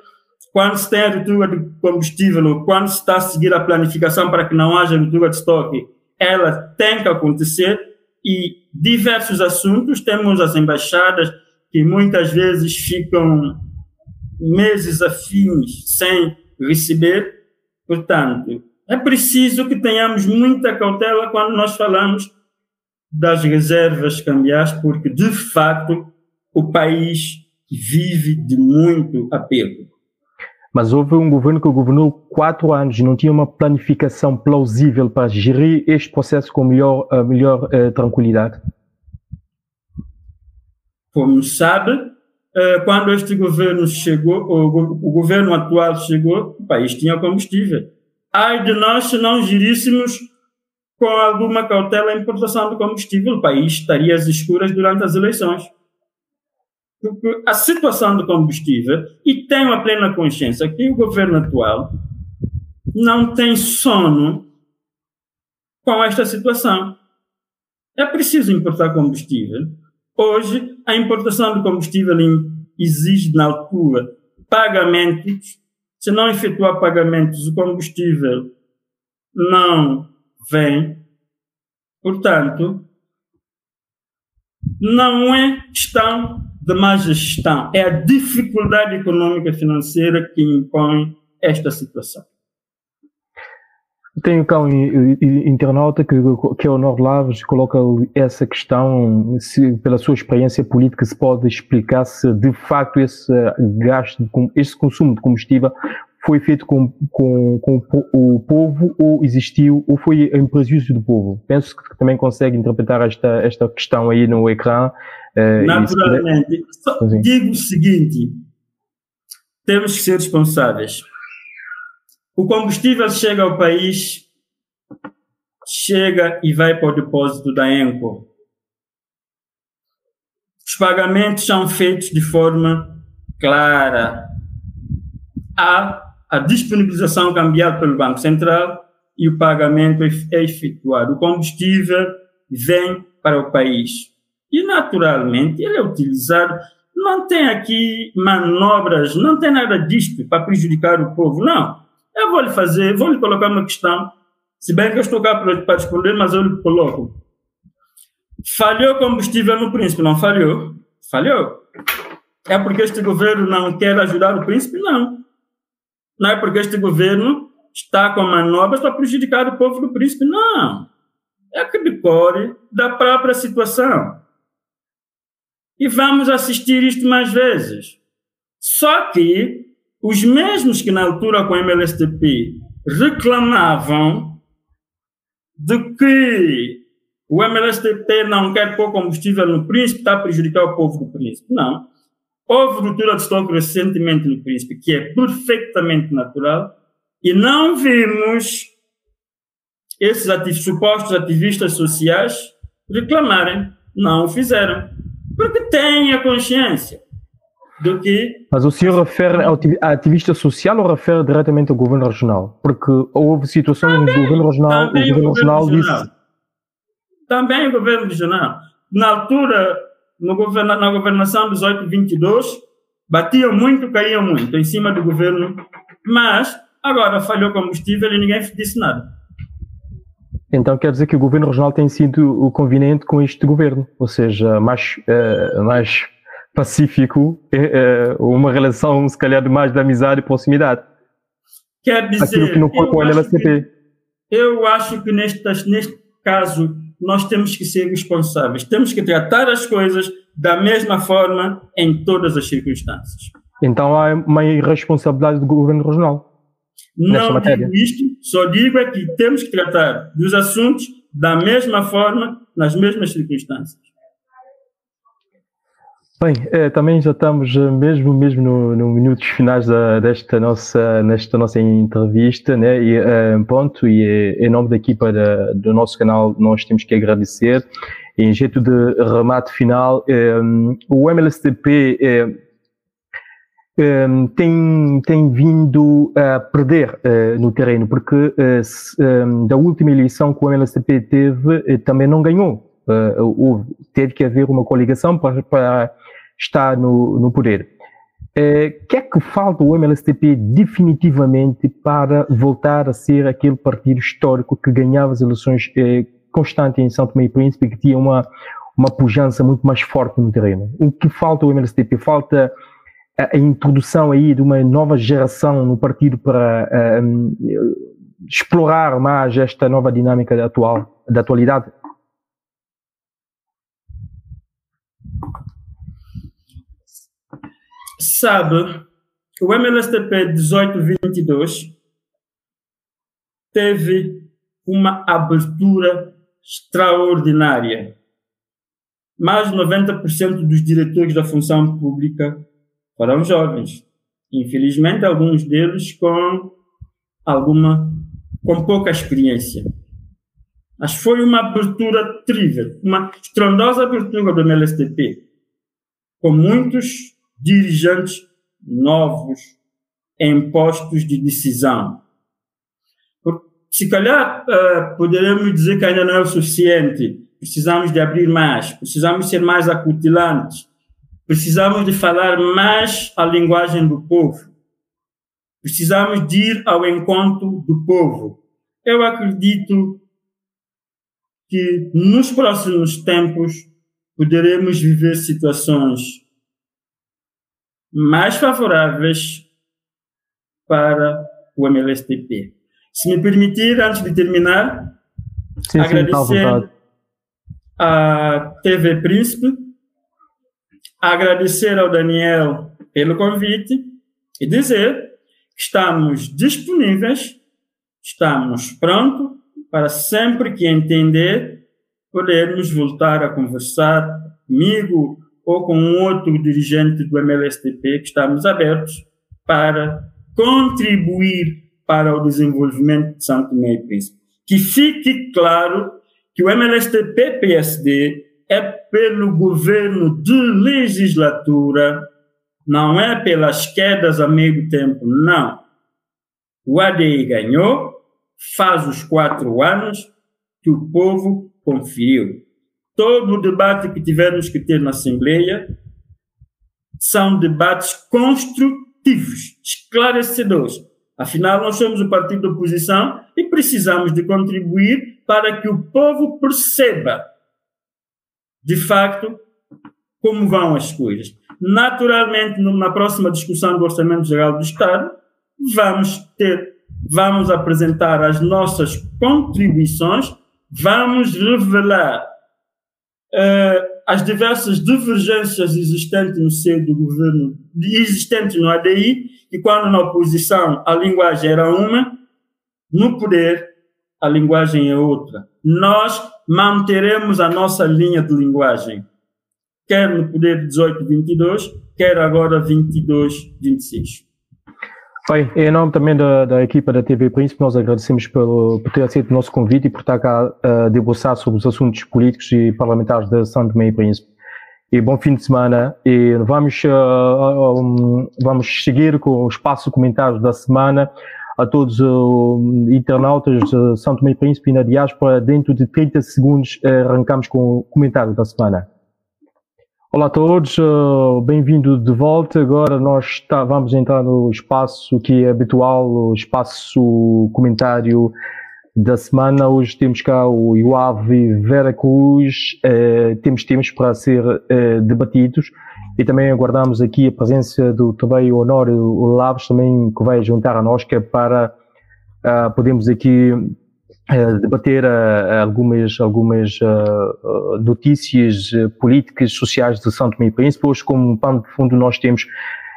Quando se tem a ruptura de combustível, ou quando se está a seguir a planificação para que não haja ruptura de estoque, ela tem que acontecer e diversos assuntos. Temos as embaixadas que muitas vezes ficam meses a fins sem receber. Portanto, é preciso que tenhamos muita cautela quando nós falamos das reservas cambiais, porque de facto o país vive de muito apego. Mas houve um governo que governou quatro anos e não tinha uma planificação plausível para gerir este processo com melhor, melhor uh, tranquilidade? Como sabe, quando este governo chegou, o, governo atual chegou, o país tinha combustível. Ai de nós se não geríssemos com alguma cautela a importação do combustível, o país estaria às escuras durante as eleições. a situação do combustível e tenho a plena consciência que o governo atual não tem sono com esta situação. É preciso importar combustível. Hoje, a importação de combustível exige, na altura, pagamentos. Se não efetuar pagamentos, o combustível não vem. Portanto, não é questão de má gestão, é a dificuldade econômica e financeira que impõe esta situação. Tenho cá um internauta que, que é o Norlaves, coloca essa questão, se, pela sua experiência política, se pode explicar se de facto esse gasto, esse consumo de combustível foi feito com, com, com o povo ou existiu ou foi em prejuízo do povo? Penso que também consegue interpretar esta, esta questão aí no ecrã. Uh, Naturalmente. Digo o seguinte: temos que ser responsáveis. O combustível chega ao país, chega e vai para o depósito da ENCO. Os pagamentos são feitos de forma clara. Há a disponibilização cambial pelo Banco Central e o pagamento é, é efetuado. O combustível vem para o país. E, naturalmente, ele é utilizado. Não tem aqui manobras, não tem nada disto para prejudicar o povo, não. Eu vou lhe fazer, vou lhe colocar uma questão, se bem que eu estou cá para responder, mas eu lhe coloco. Falhou combustível no príncipe? Não falhou? Falhou. É porque este governo não quer ajudar o príncipe? Não. Não é porque este governo está com manobras para prejudicar o povo do príncipe. Não. É que decore da própria situação. E vamos assistir isto mais vezes. Só que os mesmos que na altura com o MLSTP reclamavam de que o MLSTP não quer pôr combustível no príncipe, está a prejudicar o povo do príncipe. Não. Houve ruptura de estoque recentemente no Príncipe, que é perfeitamente natural, e não vimos esses supostos ativistas sociais reclamarem. Não o fizeram. Porque têm a consciência do que. Mas o senhor refere a ativista social ou refere diretamente ao governo regional? Porque houve situações no governo regional, o governo, o governo regional disse. Também o governo regional. Na altura no governo, na governação 18-22, batiam muito, caíam muito em cima do governo, mas agora falhou combustível e ninguém disse nada. Então quer dizer que o governo regional tem sido o conveniente com este governo, ou seja, mais, uh, mais pacífico, uh, uma relação se calhar de mais de amizade e proximidade. Quer dizer, Aquilo que não foi com o LCP. Eu acho que neste, neste caso nós temos que ser responsáveis. Temos que tratar as coisas da mesma forma em todas as circunstâncias. Então há uma irresponsabilidade do governo regional. Não digo isto, só digo é que temos que tratar dos assuntos da mesma forma, nas mesmas circunstâncias. Bem, é, também já estamos eh, mesmo mesmo no, no minutos finais da, desta nossa nesta nossa entrevista, né? E é, e em nome da equipa da, do nosso canal nós temos que agradecer. Em jeito de remate final, é, o MLSTP tem tem vindo a perder no terreno porque da última eleição que o MLSTP teve também não ganhou. houve, teve que haver uma coligação para, para está no, no poder. O eh, que é que falta o MLSTP definitivamente para voltar a ser aquele partido histórico que ganhava as eleições eh, constantes em São Tomé e Príncipe, que tinha uma, uma pujança muito mais forte no terreno? O que falta ao MLSTP? Falta a, introdução aí de uma nova geração no partido para eh, explorar mais esta nova dinâmica atual, da atualidade? Sabe que o MLSTP 1822 teve uma abertura extraordinária. Mais de 90% dos diretores da função pública foram jovens. Infelizmente, alguns deles com alguma, com pouca experiência. Mas foi uma abertura terrível, uma estrondosa abertura do MLSTP com muitos dirigentes novos em postos de decisão. Se calhar uh, poderemos dizer que ainda não é o suficiente. Precisamos de abrir mais, precisamos ser mais acutilantes, precisamos de falar mais a linguagem do povo, precisamos de ir ao encontro do povo. Eu acredito que nos próximos tempos poderemos viver situações mais favoráveis para o MLSTP. Se me permitir, antes de terminar, sim, agradecer sim, a TV Príncipe, agradecer ao Daniel pelo convite e dizer que estamos disponíveis, estamos prontos para sempre que entender podermos voltar a conversar comigo ou com um outro dirigente do MLSTP que estamos abertos para contribuir para o desenvolvimento de Santo Tomé e Príncipe. Que fique claro que o MLSTP-PSD é pelo governo de legislatura, não é pelas quedas a meio tempo, não. O ADI ganhou, faz os quatro anos que o povo conferiu. Todo o debate que tivemos que ter na Assembleia são debates construtivos, esclarecedores. Afinal, nós somos o partido da oposição e precisamos de contribuir para que o povo perceba, de facto, como vão as coisas. Naturalmente, na próxima discussão do Orçamento Geral do Estado, vamos ter, vamos apresentar as nossas contribuições, vamos revelar as diversas divergências existentes no seio do governo, existentes no ADI, e quando na oposição a linguagem era uma, no poder a linguagem é outra. Nós manteremos a nossa linha de linguagem, quer no poder 18-22, quer agora 22-26. Bem, em nome também da, da, equipa da TV Príncipe, nós agradecemos pelo, por ter aceito o nosso convite e por estar cá a debruçar sobre os assuntos políticos e parlamentares de São Tomé e Príncipe. E bom fim de semana. E vamos, uh, um, vamos seguir com o espaço comentários da semana a todos os uh, internautas de São Tomé e Príncipe e na diáspora. Dentro de 30 segundos uh, arrancamos com o comentário da semana. Olá a todos, uh, bem-vindo de volta. Agora nós está, vamos entrar no espaço que é habitual, o espaço comentário da semana. Hoje temos cá o Iuave Vera Cruz, uh, temos temas para ser uh, debatidos e também aguardamos aqui a presença do também Honório Laves, também que vai juntar a nós, que é para podermos aqui debater uh, algumas, algumas uh, notícias políticas, sociais de São Tomé e Príncipe. Hoje, como pano de fundo, nós temos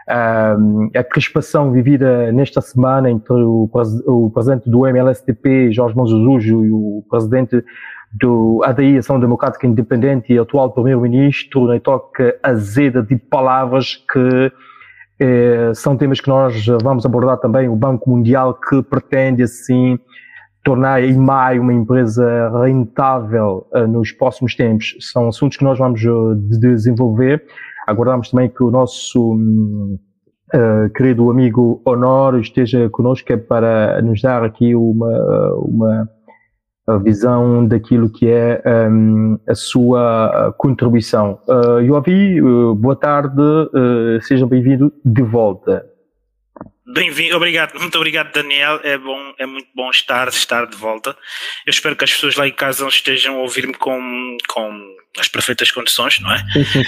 a crispação vivida nesta semana entre o, o presidente do MLSTP, Jorge Monzuzujo, e o presidente do ADI, Ação Democrática Independente e atual primeiro-ministro, na toca azeda de palavras que eh, são temas que nós vamos abordar também, o Banco Mundial que pretende assim tornar a IMAI uma empresa rentável uh, nos próximos tempos. São assuntos que nós vamos uh, desenvolver. Aguardamos também que o nosso uh, querido amigo Honor esteja conosco é para nos dar aqui uma, uma visão daquilo que é um, a sua contribuição. Uh, Yoavi, boa tarde, seja bem-vindo de volta. Bem-vindo, obrigado, muito obrigado Daniel, é bom, é muito bom estar, estar de volta. Eu espero que as pessoas lá em casa estejam a ouvir-me com, com as perfeitas condições, não é?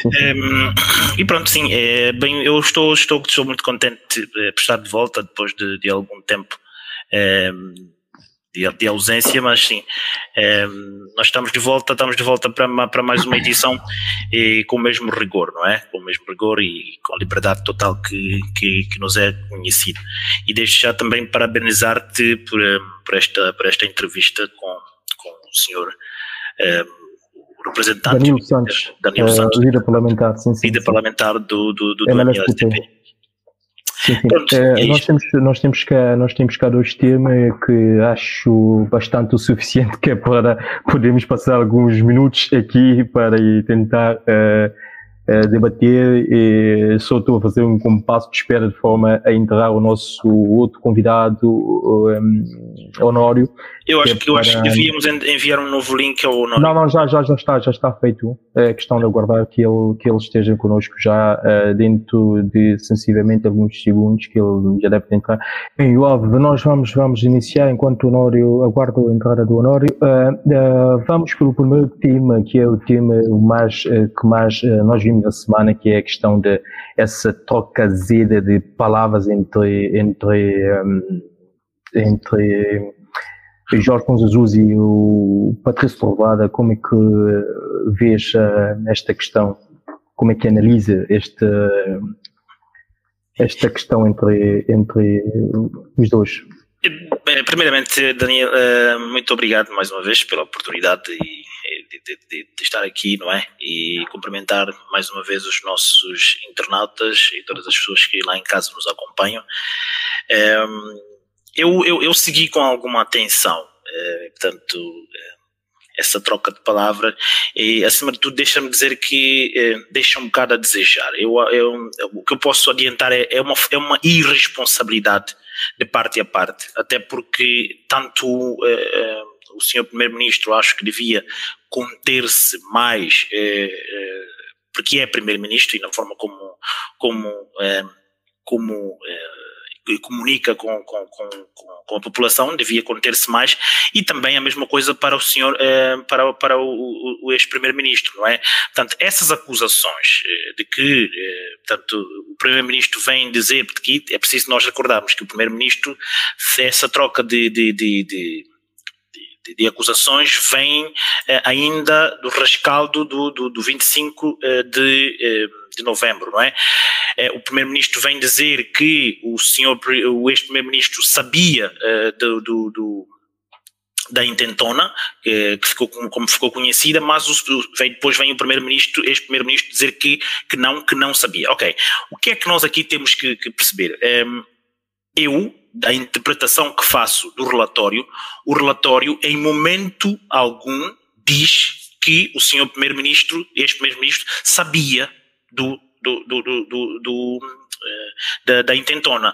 Um, ehm, e pronto, sim, é, bem, eu estou, estou, estou muito contente eh, por estar de volta depois de, de algum tempo. Um, ehm, de, de ausência, mas sim, é, nós estamos de volta, estamos de volta para, para mais uma edição e com o mesmo rigor, não é? Com o mesmo rigor e com a liberdade total que, que, que nos é conhecido. E desde já também parabenizar-te por, eh, por, esta, por esta entrevista com, com o senhor é, o representante Danilo Santos, Danilo uh, Santos líder parlamentar, sim, sim, líder sim. parlamentar do, do, do, do MLSTP. Sim, sim. Pronto, é, é nós, temos, nós, temos cá, nós temos cá dois temas que acho bastante o suficiente que é para podermos passar alguns minutos aqui para tentar uh, debater e só estou a fazer um compasso de espera de forma a enterrar o nosso outro convidado, um, Honório. Eu acho, é que, eu acho que devíamos enviar um novo link ao Honório. Não, não, já, já, já está, já está feito. É questão de aguardar que ele, que ele esteja connosco já uh, dentro de sensivelmente alguns segundos que ele já deve entrar. Bem, Yoav, nós vamos, vamos iniciar enquanto o Honório aguarda a entrada do Honório. Uh, uh, vamos pelo primeiro tema, que é o tema mais, que mais nós vimos na semana, que é a questão de essa troca zeda de palavras entre, entre, um, entre Jorge Ponzazuz e o Patrício Trovada, como é que vês esta questão? Como é que analisa esta, esta questão entre, entre os dois? Primeiramente, Daniel, eh, muito obrigado mais uma vez pela oportunidade de, de, de, de, estar aqui, não é? E cumprimentar mais uma vez os nossos internautas e todas as pessoas que lá em casa nos acompanham. Ehm, eu, eu, eu segui com alguma atenção, eh, portanto, essa troca de palavras e acima de tudo deixa-me dizer que eh, deixa um bocado a desejar. Eu, eu, o que eu posso adiantar é, é, uma, é uma irresponsabilidade de parte a parte, até porque tanto eh, eh o senhor primeiro-ministro acho que devia conter-se mais, eh, porque é primeiro-ministro e na forma como como como comunica com, com, com, com, a população, devia conter-se mais, e também a mesma coisa para o senhor, eh, para, para o, o ex-primeiro-ministro, não é? Portanto, essas acusações eh, de que, eh, portanto, o primeiro-ministro vem dizer, porque é preciso nós recordarmos que o primeiro-ministro, essa troca de, de, de, de de, acusações vem ainda do rescaldo do, do, do 25 eh, de, de novembro, não é? Eh, o primeiro-ministro vem dizer que o senhor, o ex-primeiro-ministro sabia eh, do, do, do da intentona, que, que ficou como, como, ficou conhecida, mas o, vem, depois vem o primeiro-ministro, ex-primeiro-ministro, dizer que, que, não, que não sabia. Ok, o que é que nós aqui temos que, que perceber? Um, ehm, eu, da interpretação que faço do relatório, o relatório em momento algum diz que o senhor primeiro-ministro, ex-primeiro-ministro, sabia do, do, do, do, eh, da, da, intentona.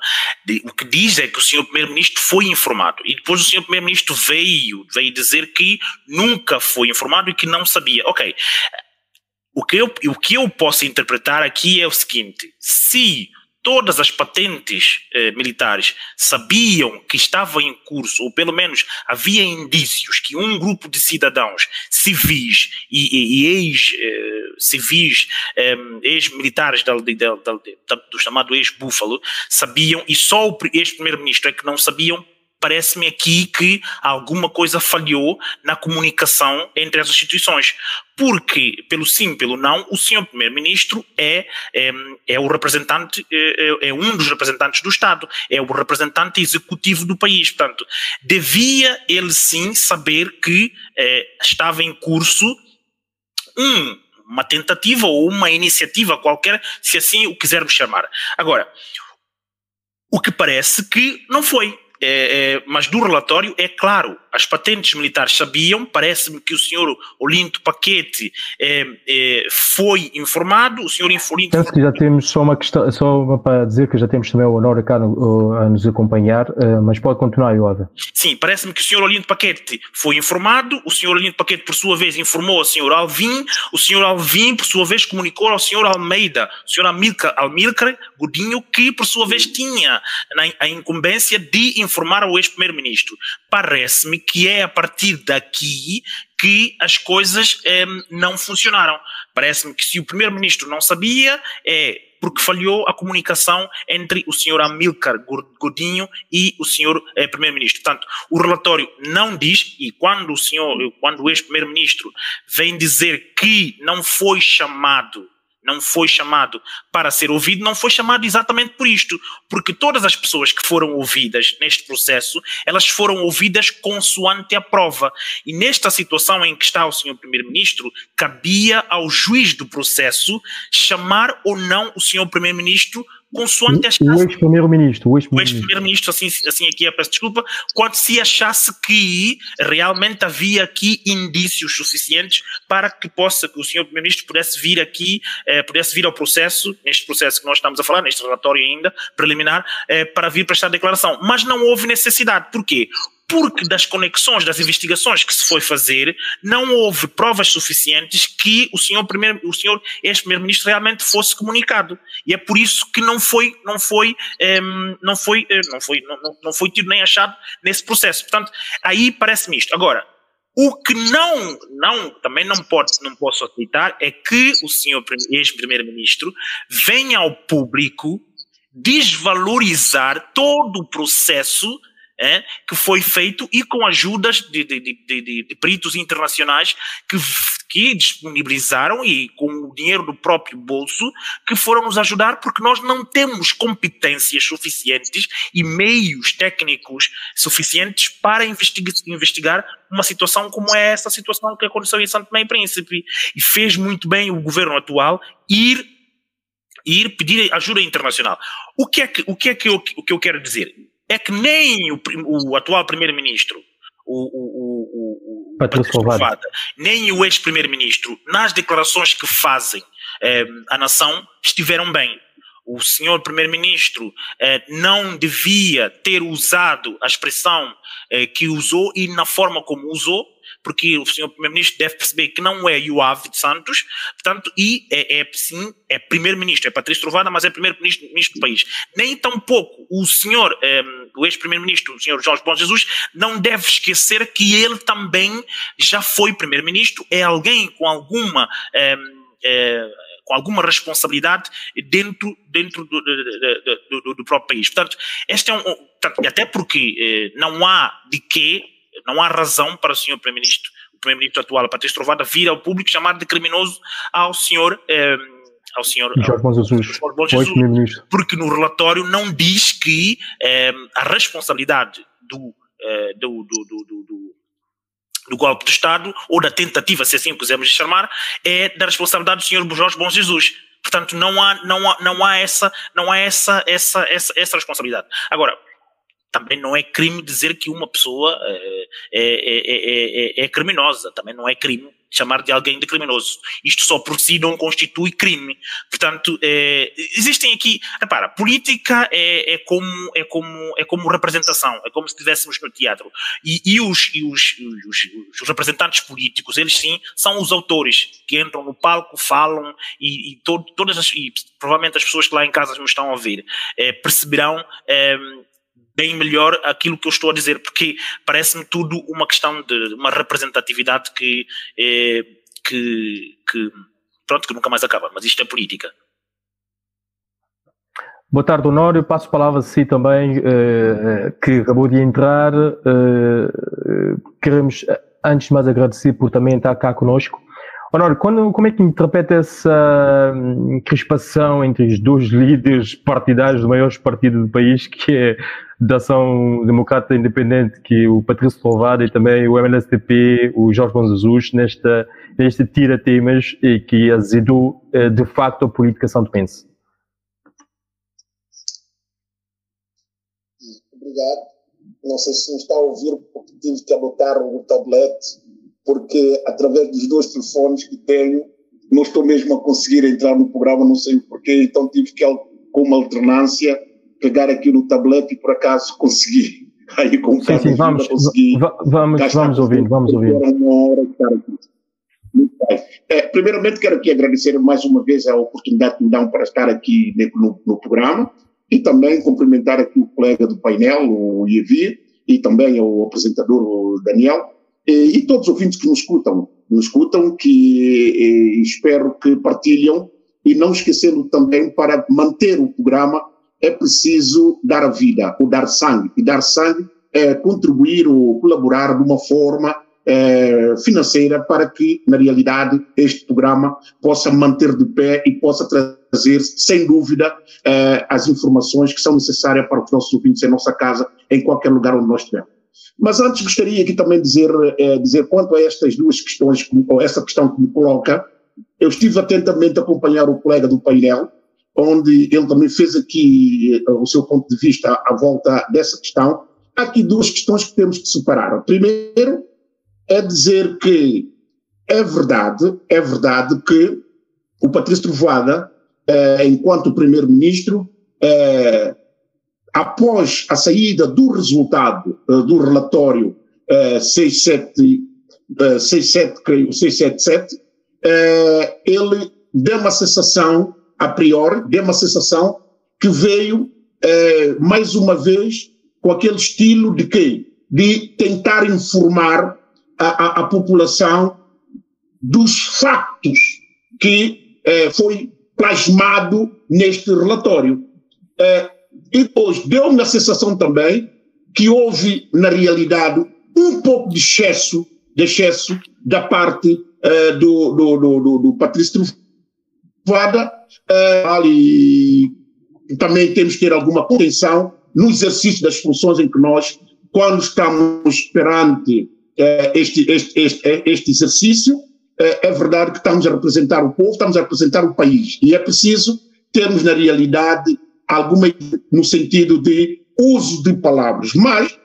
O que diz é que o senhor primeiro-ministro foi informado e depois o senhor primeiro-ministro veio, veio dizer que nunca foi informado e que não sabia. Ok, o que eu, o que eu posso interpretar aqui é o seguinte: se todas as patentes eh, militares sabiam que estava em curso, ou pelo menos havia indícios que um grupo de cidadãos civis e, e, e ex-civis, eh, eh, ex-militares do, do chamado ex-Búfalo, sabiam, e só o ex-primeiro-ministro é que não sabiam parece-me aqui que alguma coisa falhou na comunicação entre as instituições. Porque, pelo sim, pelo não, o senhor primeiro-ministro é, é, é, o representante, é, é, é, um dos representantes do Estado, é o representante executivo do país. Portanto, devia ele sim saber que é, estava em curso um, uma tentativa ou uma iniciativa qualquer, se assim o quisermos chamar. Agora, o que parece que não foi é, é, mas do relatório é claro, as patentes militares sabiam, parece-me que o senhor Olinto Paquete é, é, foi informado, o senhor Infolinto... Penso que já temos só uma questão, só para dizer que já temos também o Honor cá no, a nos acompanhar, eh, mas pode continuar, Ioada. Sim, parece-me que o senhor Olinto Paquete foi informado, o senhor Olinto Paquete por sua vez informou ao senhor Alvim, o senhor Alvim por sua vez comunicou ao senhor Almeida, o senhor Amilcar, Almilcar Godinho, que por sua vez tinha a incumbência de informar ao ex-primeiro-ministro. Parece-me que é a partir daqui que as coisas eh, não funcionaram. Parece-me que se o primeiro-ministro não sabia, é porque falhou a comunicação entre o senhor Amilcar Godinho e o senhor eh, primeiro-ministro. Portanto, o relatório não diz, e quando o senhor, quando o ex-primeiro-ministro vem dizer que não foi chamado não foi chamado para ser ouvido, não foi chamado exatamente por isto, porque todas as pessoas que foram ouvidas neste processo, elas foram ouvidas consoante a prova. E nesta situação em que está o senhor primeiro-ministro, cabia ao juiz do processo chamar ou não o senhor primeiro-ministro consoante achasse. O ex-primeiro-ministro. O ex-primeiro-ministro, assim, assim aqui, eu peço desculpa, quando se achasse que realmente havia aqui indícios suficientes para que possa, que o senhor primeiro-ministro pudesse vir aqui, eh, pudesse vir ao processo, neste processo que nós estamos a falar, neste relatório ainda, preliminar, eh, para vir prestar declaração. Mas não houve necessidade. Porquê? Porque das conexões, das investigações que se foi fazer, não houve provas suficientes que o senhor primeiro, o senhor ex-primeiro-ministro realmente fosse comunicado. E é por isso que não foi, não foi, um, ehm, não foi, eh, não foi, não, não foi tido nem achado nesse processo. Portanto, aí parece-me isto. Agora, o que não, não, também não pode, não posso aceitar é que o senhor ex-primeiro-ministro venha ao público desvalorizar todo o processo é, que foi feito e com ajudas de, de, de, de, peritos internacionais que, que disponibilizaram e com o dinheiro do próprio bolso que foram nos ajudar porque nós não temos competências suficientes e meios técnicos suficientes para investigar, investigar uma situação como é essa situação que aconteceu em Santo Tomé e Príncipe e fez muito bem o governo atual ir ir pedir ajuda internacional. O que é que, o que, é que, eu, o que eu quero dizer? É que nem o, o atual primeiro-ministro, o, o, o, Patrício Fada, nem o ex-primeiro-ministro, nas declarações que fazem eh, à nação, estiveram bem. O senhor primeiro-ministro eh, não devia ter usado a expressão eh, que usou e na forma como usou, porque o senhor primeiro-ministro deve perceber que não é Joave de Santos, portanto, e é, é sim, é primeiro-ministro, é Patrício Trovada, mas é primeiro-ministro do país. Nem tampouco o senhor, um, ehm, o ex-primeiro-ministro, o senhor Jorge Bom Jesus, não deve esquecer que ele também já foi primeiro-ministro, é alguém com alguma. Um, ehm, é, com alguma responsabilidade dentro, dentro do, do, do, do, próprio país. Portanto, este é um, até porque eh, não há de quê não há razão para o senhor Primeiro-Ministro, o Primeiro-Ministro atual, Patrício Trovada, vir ao público chamar de criminoso ao senhor. Eh, ao senhor Jorge Bom Jesus, Jesus porque no relatório não diz que eh, a responsabilidade do, eh, do, do, do, do do golpe de Estado, ou da tentativa, se assim quisermos chamar, é da responsabilidade do senhor Jorge Bom Jesus. Portanto, não há, não há, não há, essa, não há essa, essa, essa, essa responsabilidade. Agora, também não é crime dizer que uma pessoa é, é, é, é, criminosa, também não é crime chamar de alguém de criminoso. Isto só por si não constitui crime. Portanto, existem aqui, repara, política é, como, é, como, é como representação, é como se estivéssemos no teatro. E, e, os, e os, os, os, representantes políticos, eles sim, são os autores que entram no palco, falam e, e to, todas as, e provavelmente as pessoas que lá em casa me estão a ouvir perceberão bem melhor aquilo que eu estou a dizer, porque parece-me tudo uma questão de uma representatividade que, é, que, que, pronto, que nunca mais acaba, mas isto é política. Boa tarde, Honório. Passo a palavra a si também, eh, que acabou de entrar. Eh, queremos, antes de mais, agradecer por também estar cá conosco. Honório, quando, como é que interpreta essa hum, crispação entre os dois líderes partidários do maior partido do país, que é da Ação Democrata Independente, que é o Patrício Louvada e também o MNSTP, o Jorge Jesus, nesta, neste tira-temas e que azedou eh, de facto a política são tomense? Obrigado. Não sei se me está a ouvir, porque tive que adotar o tablete porque através dos dois telefones que tenho, não estou mesmo a conseguir entrar no programa, não sei porquê, então tive que, com uma alternância, pegar aqui no tablet e por acaso consegui. Aí com sim, sim, vamos, consegui. Vamos, vamos ouvindo, vamos ouvindo. É, primeiramente, quero aqui agradecer mais uma vez a oportunidade que me dão para estar aqui no, no programa e também cumprimentar aqui o colega do painel, o Ievi, e também o apresentador, o Daniel, e, todos os ouvintes que nos escutam, nos escutam, que espero que partilham e não esquecendo também para manter o programa é preciso dar a vida, ou dar sangue. E dar sangue é contribuir ou colaborar de uma forma é, financeira para que, na realidade, este programa possa manter de pé e possa trazer, sem dúvida, é, as informações que são necessárias para os nossos ouvintes em nossa casa, em qualquer lugar onde nós estivermos. Mas antes gostaria aqui também dizer, é, dizer quanto a estas duas questões, ou essa questão que me coloca, eu estive atentamente a acompanhar o colega do painel, onde ele também fez aqui uh, o seu ponto de vista à, volta dessa questão. Há aqui duas questões que temos que separar. Primeiro é dizer que é verdade, é verdade que o Patrício Trovoada, eh, enquanto primeiro-ministro, eh, após a saída do resultado eh, do relatório eh, 67, eh, 67, creio, 677, eh, ele deu uma sensação, a priori, deu uma sensação que veio, eh, mais uma vez, com aquele estilo de quê? De tentar informar a, a, a população dos factos que foi plasmado neste relatório. Eh, e depois deu-me a sensação também que houve, na realidade, um pouco de excesso, de excesso da parte eh, do, do, do, do, Patrício Truvada, e também temos que ter alguma contenção no exercício das funções em que nós, quando estamos perante este, este, este, este exercício, é verdade que estamos a representar o povo, estamos a representar o país. E é preciso termos, na realidade, alguma no sentido de uso de palavras. Mas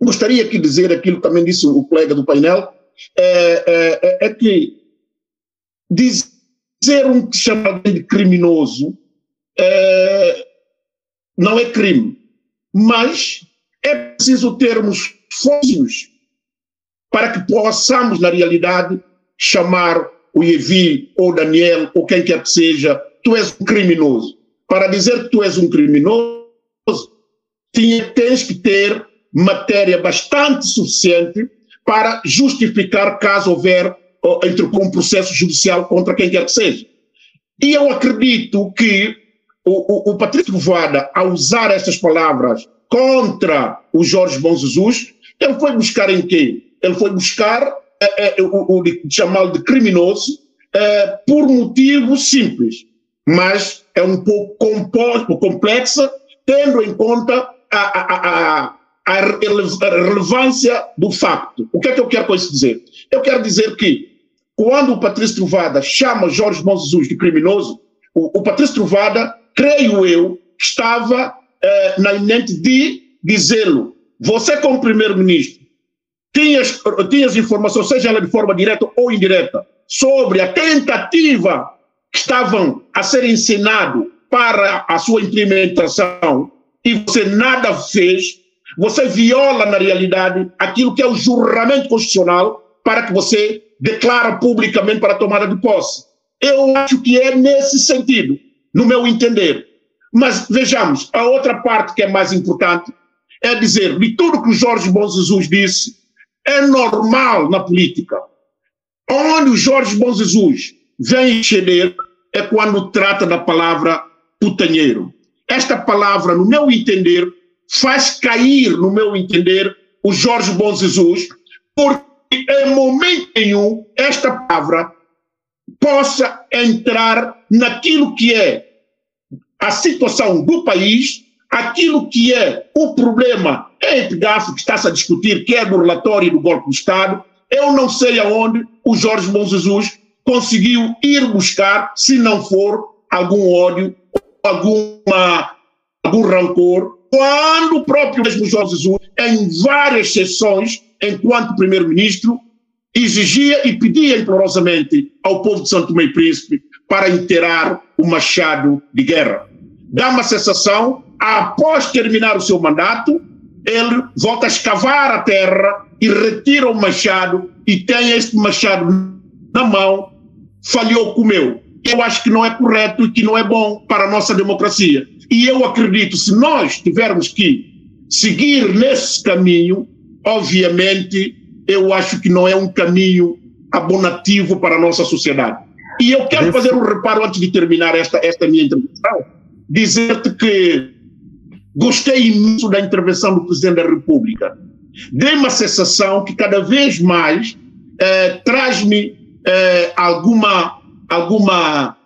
gostaria de dizer aquilo que também disse o colega do painel, é, é, é que dizer um que chama de criminoso é, não é crime, mas é preciso termos fósseis para que possamos, na realidade, chamar o Evi ou Daniel ou quem quer que seja, tu és um criminoso. Para dizer que tu és um criminoso, tens que ter matéria bastante suficiente para justificar caso houver entre um processo judicial contra quem quer que seja. E eu acredito que o, o, o Patrício Voada, ao usar essas palavras contra o Jorge Bom Jesus, ele foi buscar em quê? Ele foi buscar é, é, o, o chamá-lo de criminoso é, por motivo simples, mas é um pouco complexa, tendo em conta a, a, a, a, relevância do facto. O que é que eu quero com isso dizer? Eu quero dizer que quando o Patrício Truvada chama Jorge Bom Jesus de criminoso, o, o Patrício Truvada, creio eu, estava eh, na iminente de dizê-lo. Você, como primeiro-ministro, tinhas, tinhas informação, seja ela de forma direta ou indireta, sobre a tentativa estavam a ser ensinado para a sua implementação e você nada fez, você viola na realidade aquilo que é o juramento constitucional para que você declara publicamente para a tomada de posse. Eu acho que é nesse sentido, no meu entender. Mas vejamos, a outra parte que é mais importante é dizer de tudo que o Jorge Bom Jesus disse, é normal na política. Onde o Jorge Bom Jesus vem ceder é quando trata da palavra putanheiro. Esta palavra, no meu entender, faz cair, no meu entender, o Jorge Bom Jesus, porque em momento nenhum esta palavra possa entrar naquilo que é a situação do país, aquilo que é o problema é epigrafo que está-se a discutir, que é do relatório do golpe do Estado. Eu não sei aonde o Jorge Bom Jesus conseguiu ir buscar, se não for algum ódio, alguma, algum rancor, quando o próprio mesmo Jorge Jesus, em várias sessões, enquanto primeiro-ministro, exigia e pedia implorosamente ao povo de Santo e Príncipe para enterrar o machado de guerra. Dá uma sensação, após terminar o seu mandato, ele volta a escavar a terra e retira o machado e tem este machado na mão, falhou, comeu. Eu acho que não é correto e que não é bom para a nossa democracia. E eu acredito, se nós tivermos que seguir nesse caminho, obviamente, eu acho que não é um caminho abonativo para a nossa sociedade. E eu quero fazer um reparo antes de terminar esta, esta minha intervenção, dizer-te que Gostei imenso da intervenção do Presidente da República. Dei uma sensação que cada vez mais eh, traz-me eh, alguma, alguma,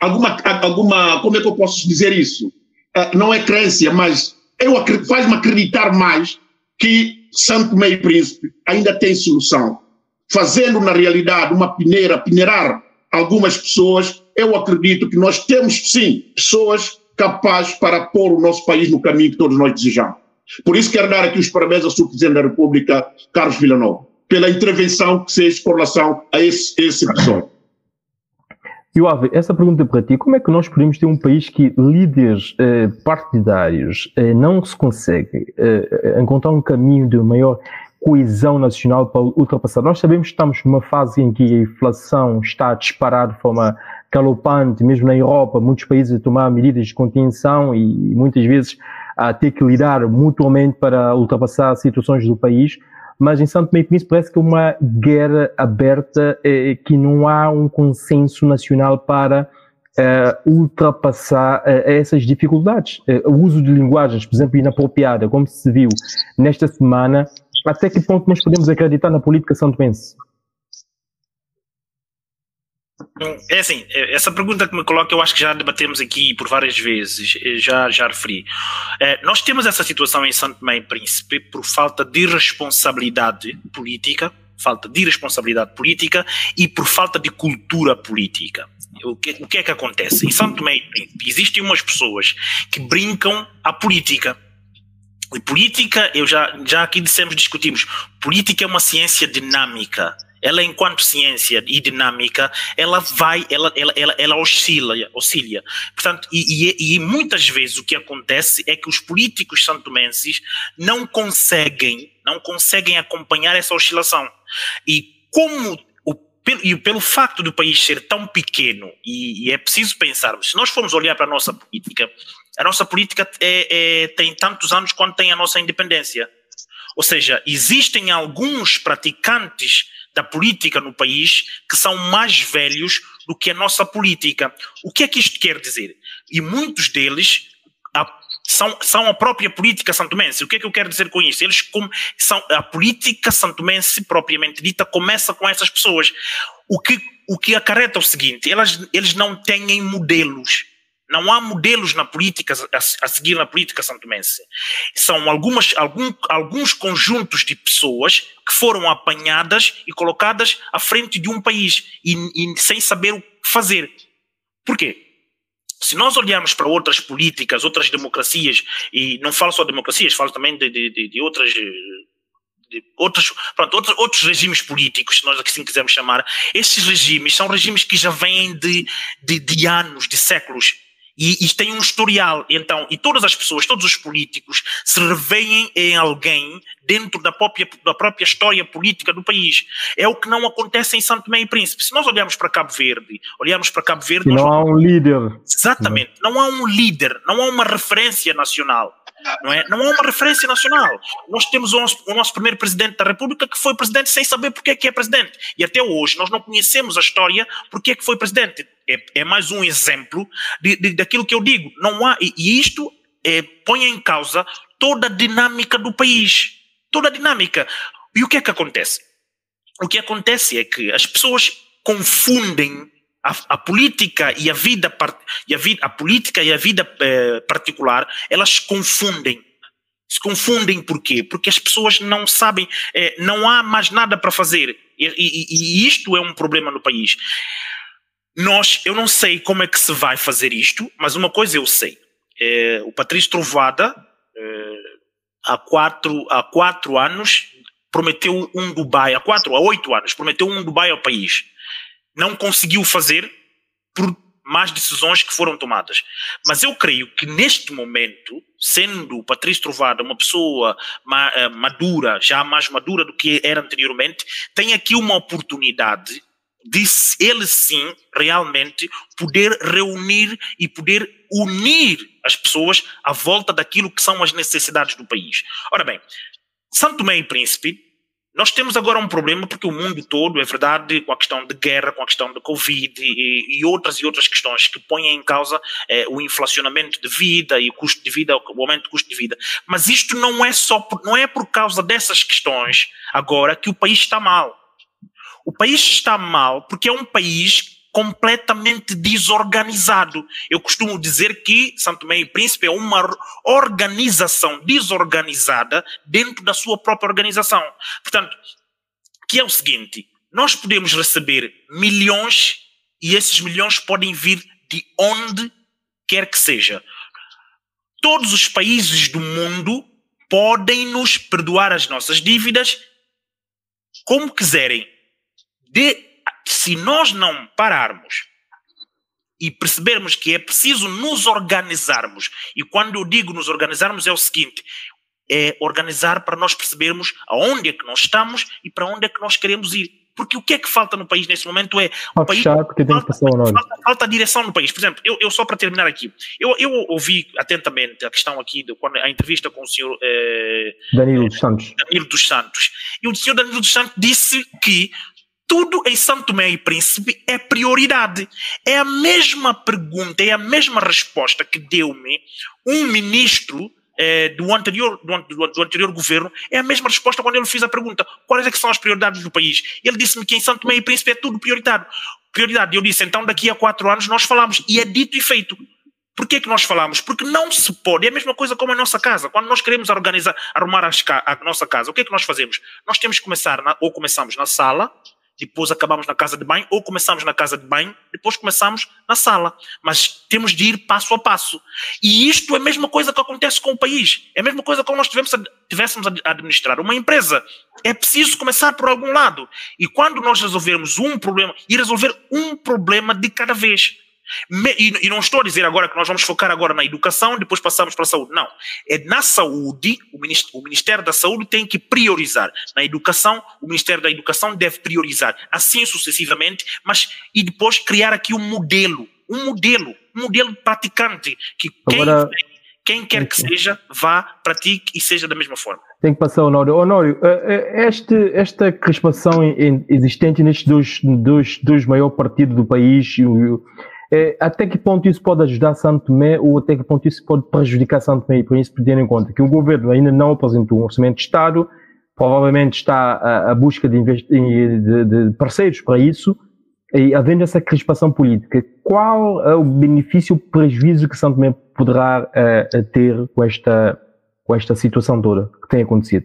alguma, alguma, como é que eu posso dizer isso? Eh, não é crença, mas eu faz-me acreditar mais que Santo Meio Príncipe ainda tem solução. Fazendo, na realidade, uma peneira, peneirar algumas pessoas eu acredito que nós temos, sim, pessoas capazes para pôr o nosso país no caminho que todos nós desejamos. Por isso quero dar aqui os parabéns ao Sr. Presidente da República, Carlos Villanova, pela intervenção que fez com relação a esse, esse episódio. Ave, essa pergunta para ti, como é que nós podemos ter um país que líderes eh, partidários eh, não se conseguem eh, encontrar um caminho de maior coesão nacional para ultrapassar? Nós sabemos que estamos numa fase em que a inflação está a disparar de forma galopante, mesmo na Europa, muitos países a tomar medidas de contenção e muitas vezes a ter que lidar mutuamente para ultrapassar situações do país mas em Santo Tomé e Príncipe parece que é uma guerra aberta eh, que não há um consenso nacional para eh, ultrapassar eh, essas dificuldades. Eh, o uso de linguagens, por exemplo, inapropriada, como se viu nesta semana, até que ponto nós podemos acreditar na política santomense? É assim, é, essa pergunta que me coloca, eu acho que já debatemos aqui por várias vezes, já, já referi. É, nós temos essa situação em Santo Tomé e Príncipe por falta de responsabilidade política, falta de responsabilidade política e por falta de cultura política. O que, o que é que acontece? Em Santo Tomé e Príncipe existem umas pessoas que brincam a política. E política, eu já, já aqui dissemos, discutimos, política é uma ciência dinâmica ela enquanto ciência e dinâmica, ela vai, ela, ela, ela, ela oscila, oscila. Portanto, e, e, e, muitas vezes o que acontece é que os políticos santomenses não conseguem, não conseguem acompanhar essa oscilação. E como o, pelo, e pelo facto do país ser tão pequeno, e, e é preciso pensarmos, se nós formos olhar para a nossa política, a nossa política é, é, tem tantos anos quanto tem a nossa independência. Ou seja, existem alguns praticantes da política no país que são mais velhos do que a nossa política. O que é que isto quer dizer? E muitos deles a, são, são a própria política santomense. O que é que eu quero dizer com isso? Eles com, são a política santomense propriamente dita começa com essas pessoas. O que, o que acarreta o seguinte: elas, eles não têm modelos não há modelos na política a, seguir na política santomense. São algumas, algum, alguns conjuntos de pessoas que foram apanhadas e colocadas à frente de um país e, e sem saber o que fazer. Por quê? Se nós olharmos para outras políticas, outras democracias, e não falo só de democracias, falo também de, de, de outras de outros, pronto, outros, outros regimes políticos, se nós assim quisermos chamar, esses regimes são regimes que já vêm de, de, de anos, de séculos. E isto tem um historial, então, e todas as pessoas, todos os políticos se reveem em alguém dentro da própria, da própria história política do país. É o que não acontece em Santo Tomé e Príncipe. Se nós olharmos para Cabo Verde, olhamos para Cabo Verde... Não há um líder. Exatamente, não há um líder, não há uma referência nacional. Não, é? não há uma referência nacional. Nós temos o nosso, o nosso, primeiro presidente da República que foi presidente sem saber porque é que é presidente. E até hoje nós não conhecemos a história porque é que foi presidente. É, é mais um exemplo de, de, daquilo que eu digo. Não há, e, e isto é, põe em causa toda a dinâmica do país. Toda a dinâmica. E o que é que acontece? O que acontece é que as pessoas confundem a, a, política e a vida e a vida a política e a vida eh, particular elas se confundem se confundem por quê? Porque as pessoas não sabem, eh, não há mais nada para fazer e, e, e, isto é um problema no país. Nós, eu não sei como é que se vai fazer isto, mas uma coisa eu sei. Eh, o Patrício Trovada eh, há quatro há quatro anos prometeu um Dubai há quatro a oito anos prometeu um Dubai ao país não conseguiu fazer por más decisões que foram tomadas. Mas eu creio que neste momento, sendo Patrício Trovada uma pessoa eh, madura, já mais madura do que era anteriormente, tem aqui uma oportunidade de ele sim realmente poder reunir e poder unir as pessoas à volta daquilo que são as necessidades do país. Ora bem, Santo Tomé e Príncipe nós temos agora um problema porque o mundo todo, é verdade, com a questão de guerra, com a questão da Covid e, e outras e outras questões que põem em causa é, o inflacionamento de vida e o custo de vida, o aumento do custo de vida. Mas isto não é só por, não é por causa dessas questões agora que o país está mal. O país está mal porque é um país completamente desorganizado. Eu costumo dizer que Santo Tomé e Príncipe é uma organização desorganizada dentro da sua própria organização. Portanto, que é o seguinte, nós podemos receber milhões e esses milhões podem vir de onde quer que seja. Todos os países do mundo podem nos perdoar as nossas dívidas como quiserem. De, se nós não pararmos e percebermos que é preciso nos organizarmos, e quando eu digo nos organizarmos é o seguinte: é organizar para nós percebermos aonde é que nós estamos e para onde é que nós queremos ir. Porque o que é que falta no país nesse momento é. O país, porque tem falta, falta, falta, a direção no país. Por exemplo, eu, eu só para terminar aqui, eu, eu ouvi atentamente a questão aqui, de, quando, a entrevista com o senhor eh, Danilo dos Santos. Danilo dos Santos. E o senhor Danilo dos Santos disse que tudo em Santo Tomé e Príncipe é prioridade. É a mesma pergunta, é a mesma resposta que deu-me um ministro é, do, anterior, do, do, anterior governo, é a mesma resposta quando ele fez a pergunta: quais é são as prioridades do país? Ele disse-me que em Santo Tomé e Príncipe é tudo prioritário. Prioridade. Eu disse, então daqui a quatro anos nós falamos. E é dito e feito. Por que, que nós falamos? Porque não se pode. É a mesma coisa como a nossa casa. Quando nós queremos organizar, arrumar a nossa casa, o que é que nós fazemos? Nós temos que começar, na, ou começamos na sala, depois acabamos na casa de banho, ou começamos na casa de banho, depois começamos na sala. Mas temos de ir passo a passo. E isto é a mesma coisa que acontece com o país. É a mesma coisa como nós tivéssemos a administrar uma empresa. É preciso começar por algum lado. E quando nós resolvermos um problema, e resolver um problema de cada vez. E, não estou a dizer agora que nós vamos focar agora na educação, depois passamos para a saúde. Não. É na saúde, o Ministério da Saúde tem que priorizar. Na educação, o Ministério da Educação deve priorizar. Assim sucessivamente, mas e depois criar aqui um modelo. Um modelo. Um modelo praticante. Que quem, agora, quem quer que seja, vá, pratique e seja da mesma forma. Tem que passar, Honório. Honório, eh, eh, este, esta crispação existente nestes dois, dois, dois maiores partidos do país, é, até que ponto isso pode ajudar Santo Tomé ou até que ponto isso pode prejudicar Santo Tomé e Príncipe, tendo em conta que o governo ainda não apresentou um orçamento de Estado, provavelmente está à, busca de, de, de, parceiros para isso, e havendo essa crispação política, qual é o benefício, o prejuízo que Santo Tomé poderá uh, ter com esta, com esta situação toda que tem acontecido?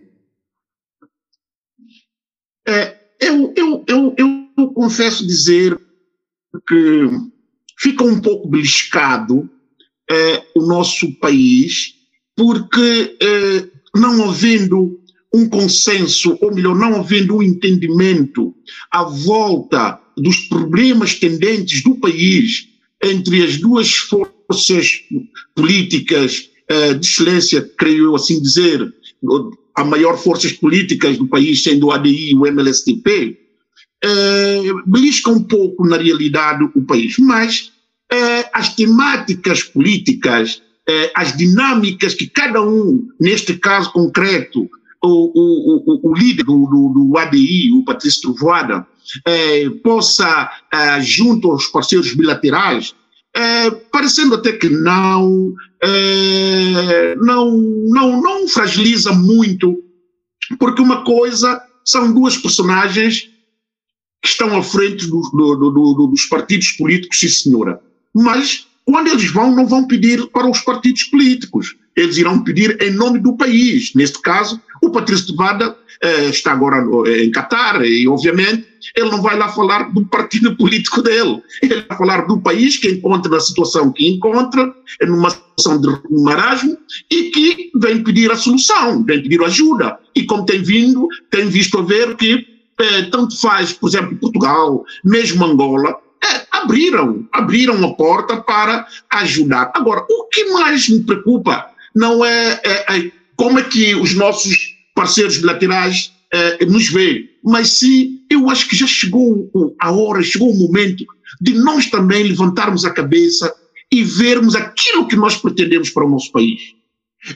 É, eu, eu, eu, eu confesso dizer que fica um pouco beliscado eh, o nosso país, porque eh, não havendo um consenso, ou melhor, não havendo um entendimento à volta dos problemas tendentes do país entre as duas forças políticas eh, de excelência, creio eu assim dizer, a maior forças políticas do país sendo o ADI e o MLSTP, eh, belisca um pouco na realidade o país, mas eh, as temáticas políticas, eh, as dinâmicas que cada um, neste caso concreto, o, o, o, o líder do, do, do, ADI, o Patrício Trovoada, eh, possa, eh, junto aos parceiros bilaterais, eh, parecendo até que não, eh, não, não, não fragiliza muito, porque uma coisa são duas personagens que estão à frente do, do, do, dos partidos políticos, sim senhora. Mas quando eles vão, não vão pedir para os partidos políticos. Eles irão pedir em nome do país. Neste caso, o Patrício Tebada eh, está agora no, em Catar e, obviamente, ele não vai lá falar do partido político dele. Ele vai falar do país que encontra na situação que encontra, numa situação de marasmo, e que vem pedir a solução, vem pedir ajuda. E como tem vindo, tem visto a ver que eh, tanto faz, por exemplo, Portugal, mesmo Angola, abriram, abriram a porta para ajudar. Agora, o que mais me preocupa não é, é, é como é que os nossos parceiros bilaterais é, nos veem, mas sim, eu acho que já chegou a hora, chegou o momento de nós também levantarmos a cabeça e vermos aquilo que nós pretendemos para o nosso país.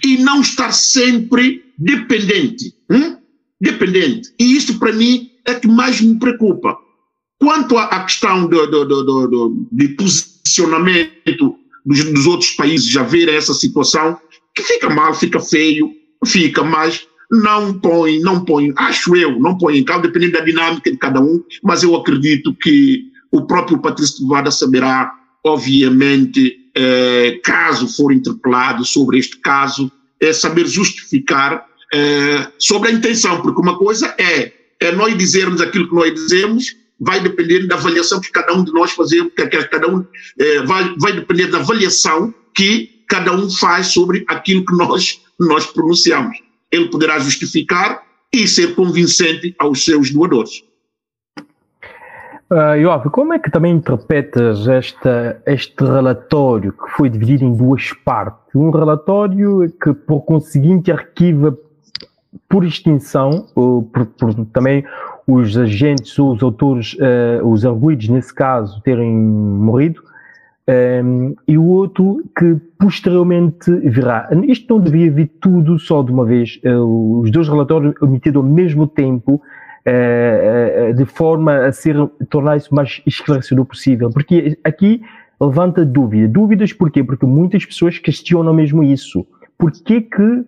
E não estar sempre dependente. Hum? Dependente. E isso, para mim, é que mais me preocupa. Quanto à questão do, do, do, de posicionamento dos, dos, outros países já ver essa situação, que fica mal, fica feio, fica, mas não põe, não põe, acho eu, não põe em causa, dependendo da dinâmica de cada um, mas eu acredito que o próprio Patrício Tuvada saberá, obviamente, eh, caso for interpelado sobre este caso, é saber justificar eh, sobre a intenção, porque uma coisa é, é nós dizermos aquilo que nós dizemos, vai depender da avaliação que cada um de nós fazemos, que, cada um eh, vai, vai depender da avaliação que cada um faz sobre aquilo que nós, nós pronunciamos. Ele poderá justificar e ser convincente aos seus doadores. Uh, Joab, como é que também interpretas esta, este relatório que foi dividido em duas partes? Um relatório que, por conseguinte, arquiva por extinção, ou por, por também os agentes ou os autores, uh, os arguídos, nesse caso, terem morrido, um, ehm, e o outro que posteriormente virá. Isto não devia vir tudo só de uma vez, uh, os dois relatórios emitidos ao mesmo tempo, uh, de forma a ser, tornar isso mais esclarecedor possível, porque aqui levanta dúvida. Dúvidas porquê? Porque muitas pessoas questionam mesmo isso. Por que que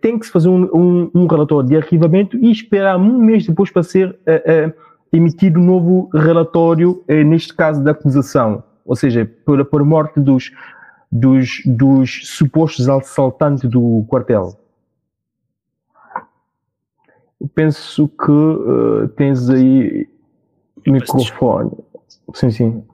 tem que se fazer um, um, um, relatório de arquivamento e esperar um mês depois para ser emitido um novo relatório, neste caso da acusação? ou seja, por, por morte dos, dos, dos supostos assaltantes do quartel. Eu penso que uh, tens aí Eu microfone. Sim, sim.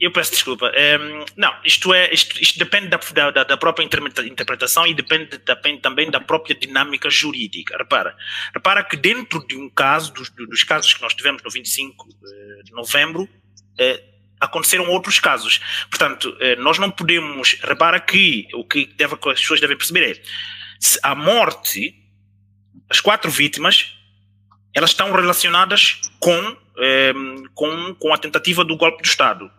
Eu peço desculpa. Um, não, isto é, isto, isto depende da, da, da, própria interpretação e depende, depende, também da própria dinâmica jurídica. Repara, repara que dentro de um caso, dos, dos casos que nós tivemos no 25 eh, de novembro, eh, aconteceram outros casos. Portanto, eh, nós não podemos. Repara que o que deve, as pessoas devem perceber é se a morte, as quatro vítimas, elas estão relacionadas com, eh, com, com a tentativa do golpe do Estado.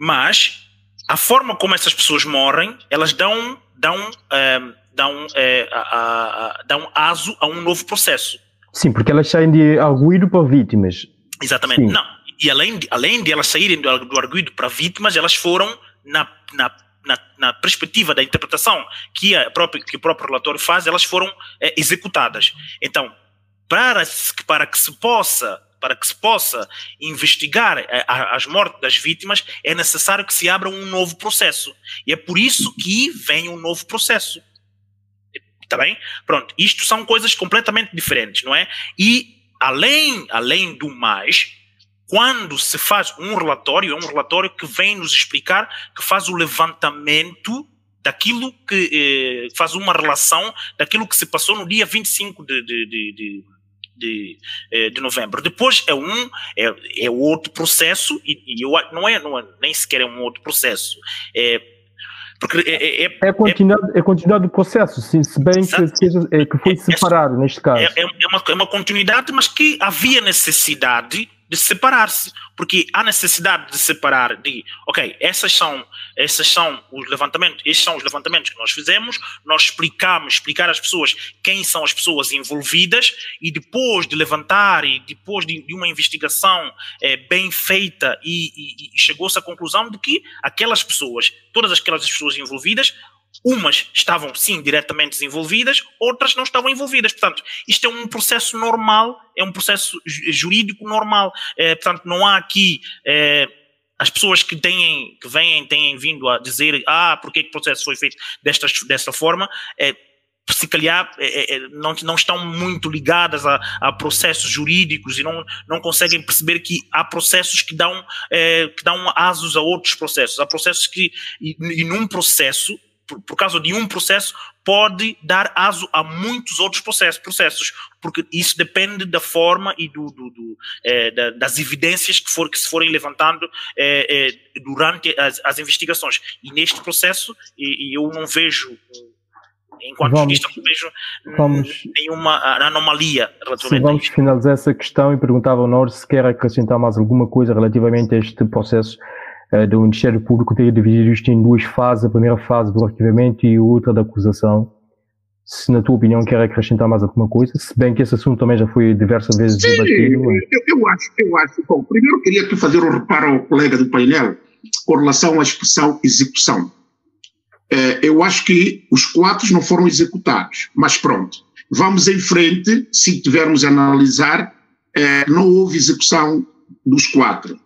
Mas a forma como essas pessoas morrem, elas dão, dão, eh, dão, eh, a, a, dão aso a um novo processo. Sim, porque elas saem de arguído para vítimas. Exatamente. Sim. Não, e além de, além de elas saírem do, do arguido para vítimas, elas foram na, na, na, na, perspectiva da interpretação que, a própria, que o próprio relatório faz, elas foram é, executadas. Então, para, para que se possa para que se possa investigar é, as mortes das vítimas, é necessário que se abra um novo processo. E é por isso que vem um novo processo. Está bem? Pronto. Isto são coisas completamente diferentes, não é? E, além, além do mais, quando se faz um relatório, é um relatório que vem nos explicar, que faz o levantamento daquilo que eh, faz uma relação daquilo que se passou no dia 25 de, de, de, de de, eh, de novembro. Depois é um é, é outro processo e, e eu, não, é, não é nem sequer é um outro processo. É, porque é, é, é, continuidade, é continuidade do processo, se, se bem que, é, que foi separado neste caso. É, é, uma, é uma continuidade, mas que havia necessidade de separar-se, porque há necessidade de separar de, ok, essas são, essas são os levantamentos, esses são os levantamentos que nós fizemos, nós explicamos, explicar às pessoas quem são as pessoas envolvidas e depois de levantar e depois de, de uma investigação é, bem feita e, e, e chegou-se à conclusão de que aquelas pessoas, todas aquelas pessoas envolvidas Umas estavam, sim, diretamente desenvolvidas, outras não estavam envolvidas. Portanto, isto é um processo normal, é um processo jurídico normal. É, portanto, não há aqui. É, as pessoas que têm, que vêm, têm vindo a dizer, ah, porque que o processo foi feito desta, desta forma, é, se calhar é, é, não, não estão muito ligadas a, a, processos jurídicos e não, não conseguem perceber que há processos que dão, é, que dão asos a outros processos. Há processos que, e, e num processo, por, por causa de um processo, pode dar aso a muitos outros processos, processos porque isso depende da forma e do, do, do é, da, das evidências que, for, que se forem levantando é, é, durante as, as, investigações. E neste processo, e, e eu não vejo enquanto vamos, jurista não vejo vamos, nenhuma anomalia relativamente Vamos finalizar essa questão e perguntava ao Nor se quer acrescentar mais alguma coisa relativamente a este processo do Ministério Público ter dividido isto em duas fases, a primeira fase do arquivamento e a outra da acusação. Se na tua opinião quer acrescentar mais alguma coisa, se bem que esse assunto também já foi diversas vezes Sim, debatido. Eu, eu acho, eu acho. Bom, primeiro queria aqui fazer um reparo ao colega do painel com relação à expressão execução. É, eu acho que os quatro não foram executados, mas pronto. Vamos em frente, se tivermos a analisar, é, não houve execução dos quatro.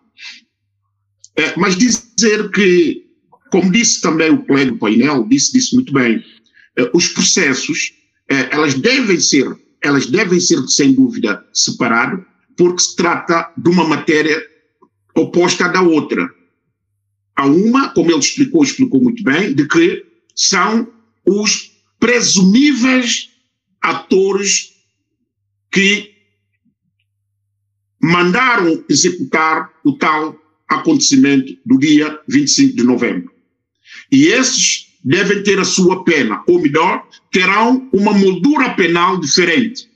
É, mas dizer que, como disse também o colega do painel, disse, disse muito bem, é, os processos, é, elas devem ser, elas devem ser, sem dúvida, separados, porque se trata de uma matéria oposta da outra. Há uma, como ele explicou, explicou muito bem, de que são os presumíveis atores que mandaram executar o tal acontecimento do dia 25 de novembro. E esses devem ter a sua pena, ou melhor, terão uma moldura penal diferente.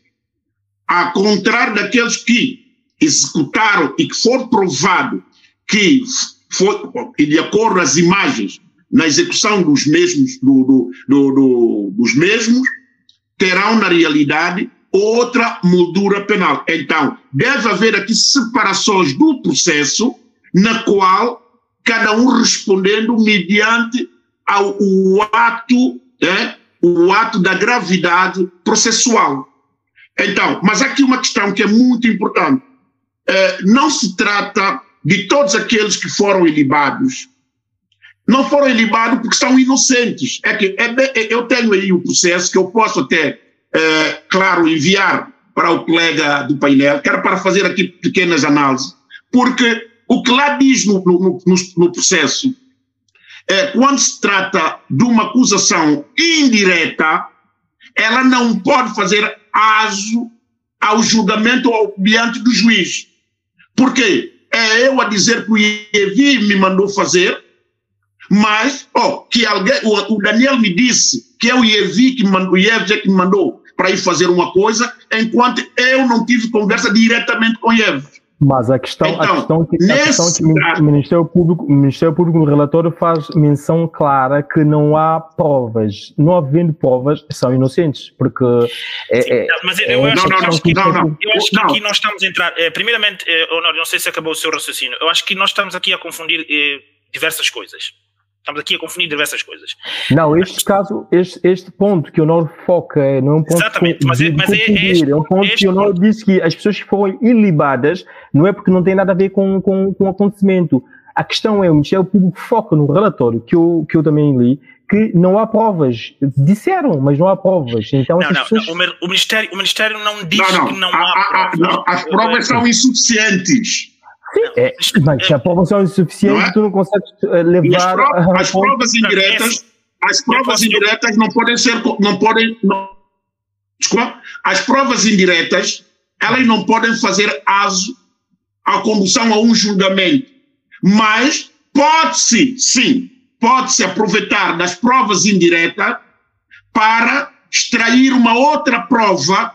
Ao contrário daqueles que executaram e que for provado que foi, e de acordo às imagens, na execução dos mesmos, do, do, do, dos mesmos, terão na realidade outra moldura penal. Então, deve haver aqui separações do processo na qual cada um respondendo mediante ao o ato, é, o ato da gravidade processual. Então, mas aqui uma questão que é muito importante. É, não se trata de todos aqueles que foram ilibados. Não foram ilibados porque são inocentes. É que é, eu tenho aí o processo que eu posso até, é, claro, enviar para o colega do painel, que era para fazer aqui pequenas análises, porque o que lá diz no, no, no, no processo é quando se trata de uma acusação indireta, ela não pode fazer aso ao julgamento ou diante do juiz. Por quê? É eu a dizer que o Ievi me mandou fazer, mas oh, que alguém, o, o, Daniel me disse que é o Ievi que mandou, o Ievi que me mandou para ir fazer uma coisa, enquanto eu não tive conversa diretamente com o Ievi. Mas a questão, então, a questão, que, a questão que o Ministério, Público, o Ministério Público no relatório faz menção clara que não há provas. Não havendo provas, são inocentes, porque... É, Sim, é, mas eu, é acho, não, não, que, não, não, eu acho que aqui nós estamos a entrar... Eh, primeiramente, eh, Honório, não sei se acabou o seu raciocínio, eu acho que nós estamos aqui a confundir eh, diversas coisas. Estamos aqui a confundir diversas coisas. Não, este caso, este, este ponto que o Nor foca é, não é um ponto Exatamente, mas, é, mas é, é, este, é um ponto que o Nor disse que as pessoas que foram ilibadas não é porque não tem nada a ver com, com, com o acontecimento. A questão é, o Ministério Público foca no relatório que eu, que eu também li, que não há provas. Disseram, mas não há provas. Então, não, não, pessoas... não, o, Ministério, o Ministério não diz não, não, que não há, há, provas. Não, as provas são insuficientes. Sim, é, mas se a promoção é insuficiente, é? tu não consegues eh, levar. Provas, as provas indiretas, as provas indiretas não podem ser, não podem, não, desculpa, as provas indiretas, elas não podem fazer aso à condução a um julgamento, mas pode-se, sim, pode-se aproveitar das provas indiretas para extrair uma outra prova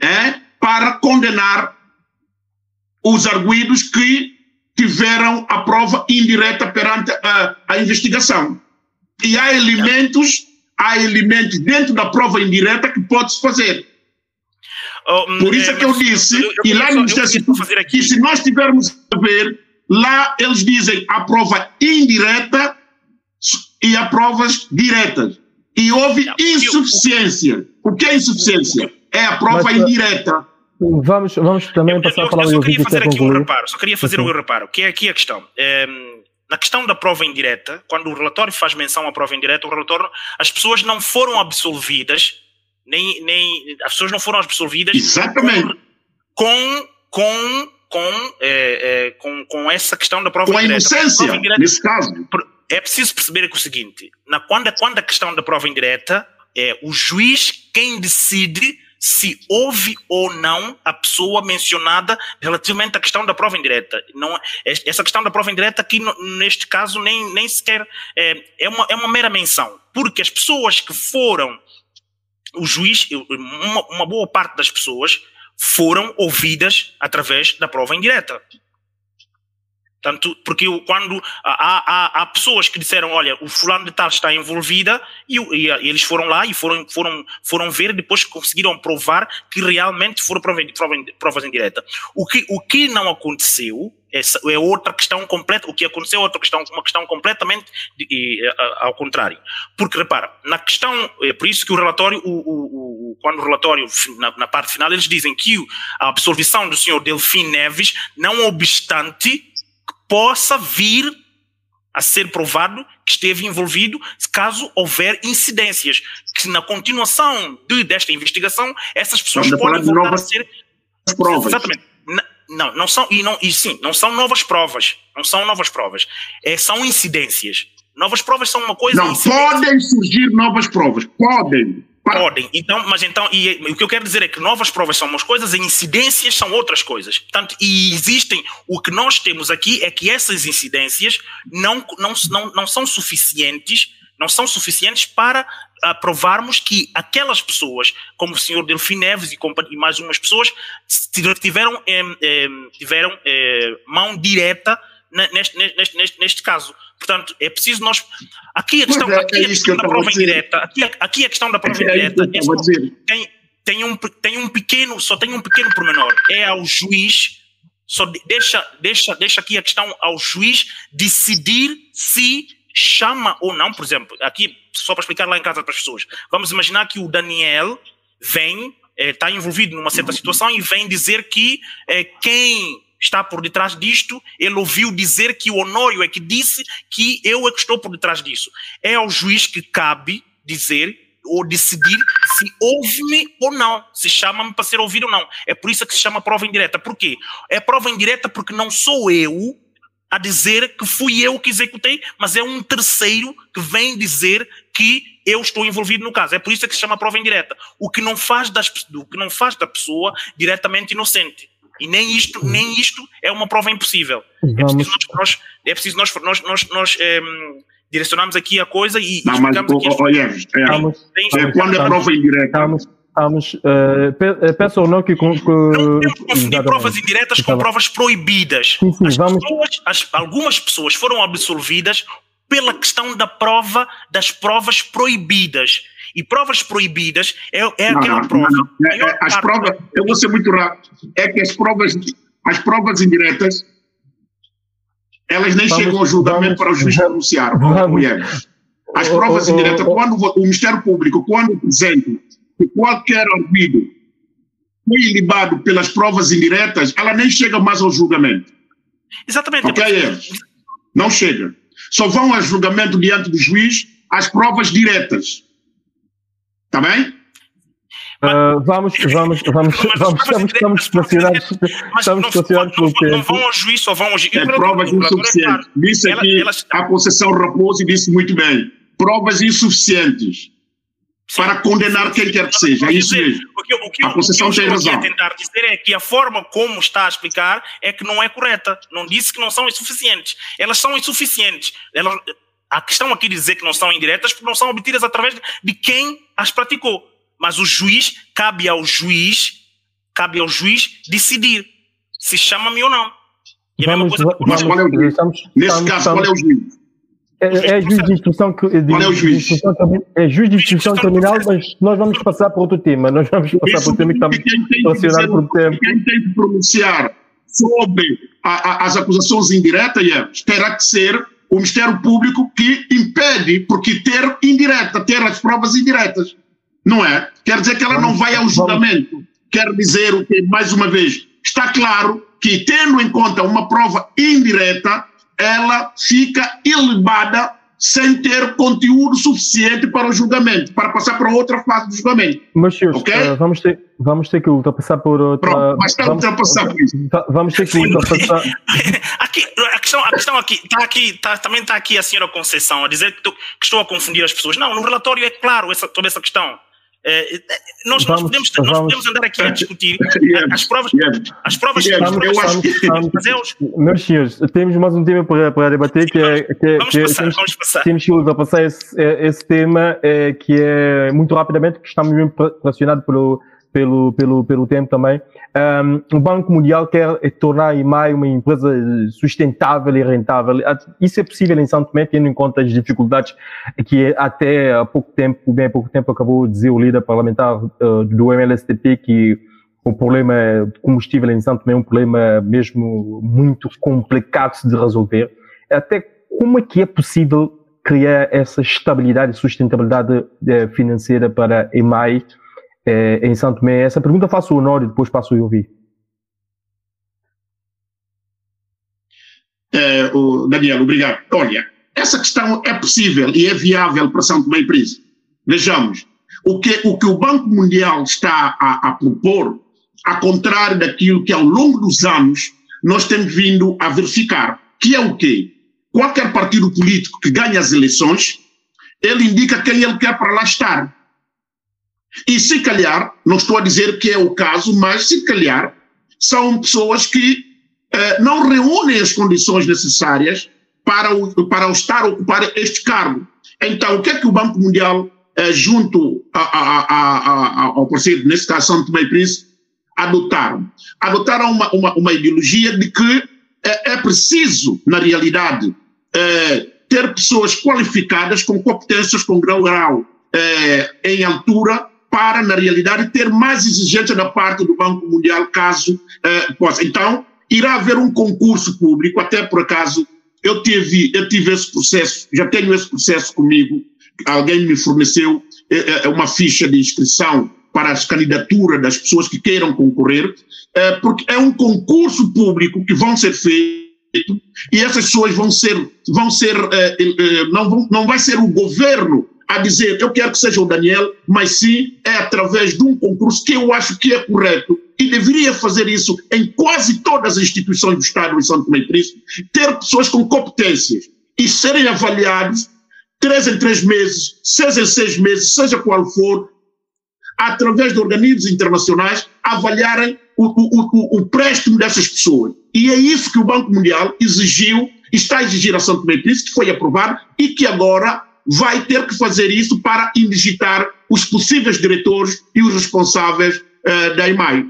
é, para condenar os arguídos que tiveram a prova indireta perante a, a investigação. E há elementos, há elementos dentro da prova indireta que pode-se fazer. Oh, Por isso é, é que eu disse, eu, eu, e lá no Ministério fazer aqui. se nós tivermos a ver, lá eles dizem a prova indireta e a provas diretas. E houve insuficiência. O que é insuficiência? É a prova Mas, indireta. Vamos, vamos também eu, passar eu, a falar eu só queria fazer aqui um reparo, só queria fazer um reparo, que é aqui a questão. É, na questão da prova indireta, quando o relatório faz menção à prova indireta, o relatório, as pessoas não foram absolvidas, nem, nem as pessoas não foram absolvidas Exatamente. com, com, com, é, é, com, com essa questão da prova com indireta. Com a inocência, indireta, nesse caso. É preciso perceber que o seguinte, na, quando, quando a questão da prova indireta, é o juiz quem decide se houve ou não a pessoa mencionada relativamente à questão da prova indireta. Não, essa questão da prova indireta aqui, neste caso, nem, nem sequer é, é, uma, é uma mera menção, porque as pessoas que foram, o juiz, uma, uma boa parte das pessoas foram ouvidas através da prova indireta. Tanto, porque quando há, há, há, pessoas que disseram, olha, o fulano de tal está envolvida, e, e, e, eles foram lá e foram, foram, foram ver, depois conseguiram provar que realmente foram provas, provas indiretas. O que, o que não aconteceu é, é outra questão completa, o que aconteceu é outra questão, uma questão completamente de, de, ao contrário. Porque, repara, na questão, é por isso que o relatório, o, o, o quando o relatório, na, na parte final, eles dizem que a absolvição do senhor Delfim Neves, não obstante possa vir a ser provado que esteve envolvido caso houver incidências, que na continuação de, desta investigação essas pessoas podem voltar a ser provas. Exatamente. Não, não são, e, não, e sim, não são novas provas. Não são novas provas. É, são incidências. Novas provas são uma coisa. Não, podem surgir novas provas. Podem. Podem. Então, mas então, e, o que eu quero dizer é que novas provas são umas coisas e incidências são outras coisas. Portanto, e existem, o que nós temos aqui é que essas incidências não, não, não, não são suficientes, não são suficientes para uh, provarmos que aquelas pessoas, como o senhor Delfim Neves e, e mais umas pessoas, tiveram, eh, eh, tiveram eh, mão direta neste, neste, neste, neste caso. Portanto, é preciso nós. Aqui a questão, é, aqui é a questão da prova indireta. Aqui, aqui a questão da prova é indireta. tem, tem, um, tem um pequeno, só tem um pequeno pormenor. É ao juiz, só deixa, deixa, deixa aqui a questão ao juiz decidir se chama ou não, por exemplo, aqui, só para explicar lá em casa para as pessoas. Vamos imaginar que o Daniel vem, está eh, envolvido numa certa situação e vem dizer que eh, quem está por detrás disto, ele ouviu dizer que o Honório é que disse que eu é que estou por detrás disso. É ao juiz que cabe dizer ou decidir se ouve-me ou não, se chama-me para ser ouvido ou não. É por isso que se chama prova indireta. Por quê? É prova indireta porque não sou eu a dizer que fui eu que executei, mas é um terceiro que vem dizer que eu estou envolvido no caso. É por isso que se chama prova indireta. O que não faz, das, o que não faz da pessoa diretamente inocente. E nem isto, nem isto é uma prova impossível. É preciso nós, é preciso nós, nós, nós, nós é, direcionarmos aqui a coisa e não, mas, aqui olha, é, é, quando é prova indireta. Vamos, vamos, uh, peço ou não que. que não temos confundir provas indiretas com provas proibidas. Sim, sim, as vamos... pessoas, as, algumas pessoas foram absolvidas pela questão da prova, das provas proibidas. E provas proibidas é, é não, aquela não, prova. Não, é, é, as provas, eu vou ser muito rápido, é que as provas, as provas indiretas, elas nem vamos, chegam ao julgamento vamos, para o juiz. Vamos, as provas indiretas, quando o Ministério Público, quando apresenta que qualquer arguido foi libado pelas provas indiretas, ela nem chega mais ao julgamento. Exatamente. Ok, é. Não chega. Só vão a julgamento diante do juiz as provas diretas. Está bem? Uh, vamos, vamos, vamos, vamos, estamos, estamos pressionados, estamos pressionados pelo tempo. Não vão ao juiz, só vão ao juiz. É provas insuficientes. Disse aqui a Conceição Raposo disse muito bem. Provas insuficientes para condenar quem quer que seja. É isso mesmo. O que, o que, a Conceição tem razão. O que eu tentar dizer é que a forma como está a explicar é que não é correta. Não disse que não são insuficientes. Elas são insuficientes. Elas, a questão aqui de dizer que não são indiretas porque não são obtidas através de quem as praticou. Mas o juiz, cabe ao juiz, cabe ao juiz decidir se chama-me ou não. E vamos, a mesma coisa mas qual é o juiz? Estamos, Nesse estamos, caso, qual é o juiz? É, é, juiz de instrução que de, qual é o juiz? De é juiz de instrução criminal, mas nós vamos passar para outro tema. Nós vamos passar para o tema que estamos relacionados por tempo. Quem tem que pronunciar sobre a, a, as acusações indiretas terá que ser o Ministério Público que impede, porque ter indireta, ter as provas indiretas, não é? Quer dizer que ela não vai ao julgamento. Quer dizer o que, mais uma vez, está claro que, tendo em conta uma prova indireta, ela fica ilibada sem ter conteúdo suficiente para o julgamento, para passar para outra fase do julgamento. Mas, senhores, okay? uh, vamos, ter, vamos ter que ultrapassar por outra... Pronto, mas está vamos, ultrapassar por isso. Vamos ter que ultrapassar... aqui, questão, a questão aqui, está aqui tá, também está aqui a senhora Conceição a dizer que, que, estou a confundir as pessoas. Não, no relatório é claro essa, toda essa questão. É, nós, vamos, nós, podemos, vamos, nós podemos andar aqui a discutir as provas. As provas yeah, eu acho que. Meus senhores, temos mais um tema para, para debater que é. Que, é, vamos, que passar, temos, vamos passar. Temos que ultrapassar esse, esse tema é, que é muito rapidamente, que estamos mesmo pressionados pelo pelo, pelo, pelo tempo também. Um, o Banco Mundial quer tornar a IMAI uma empresa sustentável e rentável. Isso é possível em São Tomé, tendo em conta as dificuldades que até há pouco tempo, bem há pouco tempo, acabou de dizer o líder parlamentar uh, do MLSTP que o problema de combustível em São Tomé é um problema mesmo muito complicado de resolver. Até como é que é possível criar essa estabilidade e sustentabilidade eh, financeira para a EMAI é, em Santo Tomé. Essa pergunta faço o Honório, depois passo o ouvir. É, o Daniel, obrigado. Olha, essa questão é possível e é viável para São Tomé e Príncipe. Vejamos, o que, o que o Banco Mundial está a, a propor a contrário daquilo que ao longo dos anos nós temos vindo a verificar, que é o quê? Qualquer partido político que ganha as eleições, ele indica quem ele quer para lá estar. E se calhar, não estou a dizer que é o caso, mas se calhar são pessoas que eh, não reúnem as condições necessárias para o, para o estar a ocupar este cargo. Então, o que é que o Banco Mundial, eh, junto a, a, a, ao parceiro, nesse caso São Tomé e Príncipe, adotaram? Adotaram uma, uma, uma ideologia de que é, é preciso, na realidade, é, ter pessoas qualificadas com competências com grau-grau é, em altura para, na realidade, ter mais exigência da parte do Banco Mundial, caso é, possa. Então, irá haver um concurso público, até por acaso eu tive, eu tive esse processo, já tenho esse processo comigo, alguém me forneceu é, é, uma ficha de inscrição para as candidaturas das pessoas que queiram concorrer, é, porque é um concurso público que vão ser feito e essas pessoas vão ser, vão ser, é, é, não, vão, não vai ser o governo a dizer eu quero que seja o Daniel, mas sim é através de um concurso que eu acho que é correto e deveria fazer isso em quase todas as instituições do Estado de São Tomé e Príncipe, ter pessoas com competências e serem avaliados três em três meses, seis em seis meses, seja qual for, através de organismos internacionais, avaliarem o, o, o, o préstimo dessas pessoas. E é isso que o Banco Mundial exigiu, está a exigir a São Tomé que foi aprovado e que agora vai ter que fazer isso para indigitar os possíveis diretores e os responsáveis uh, da EMAI.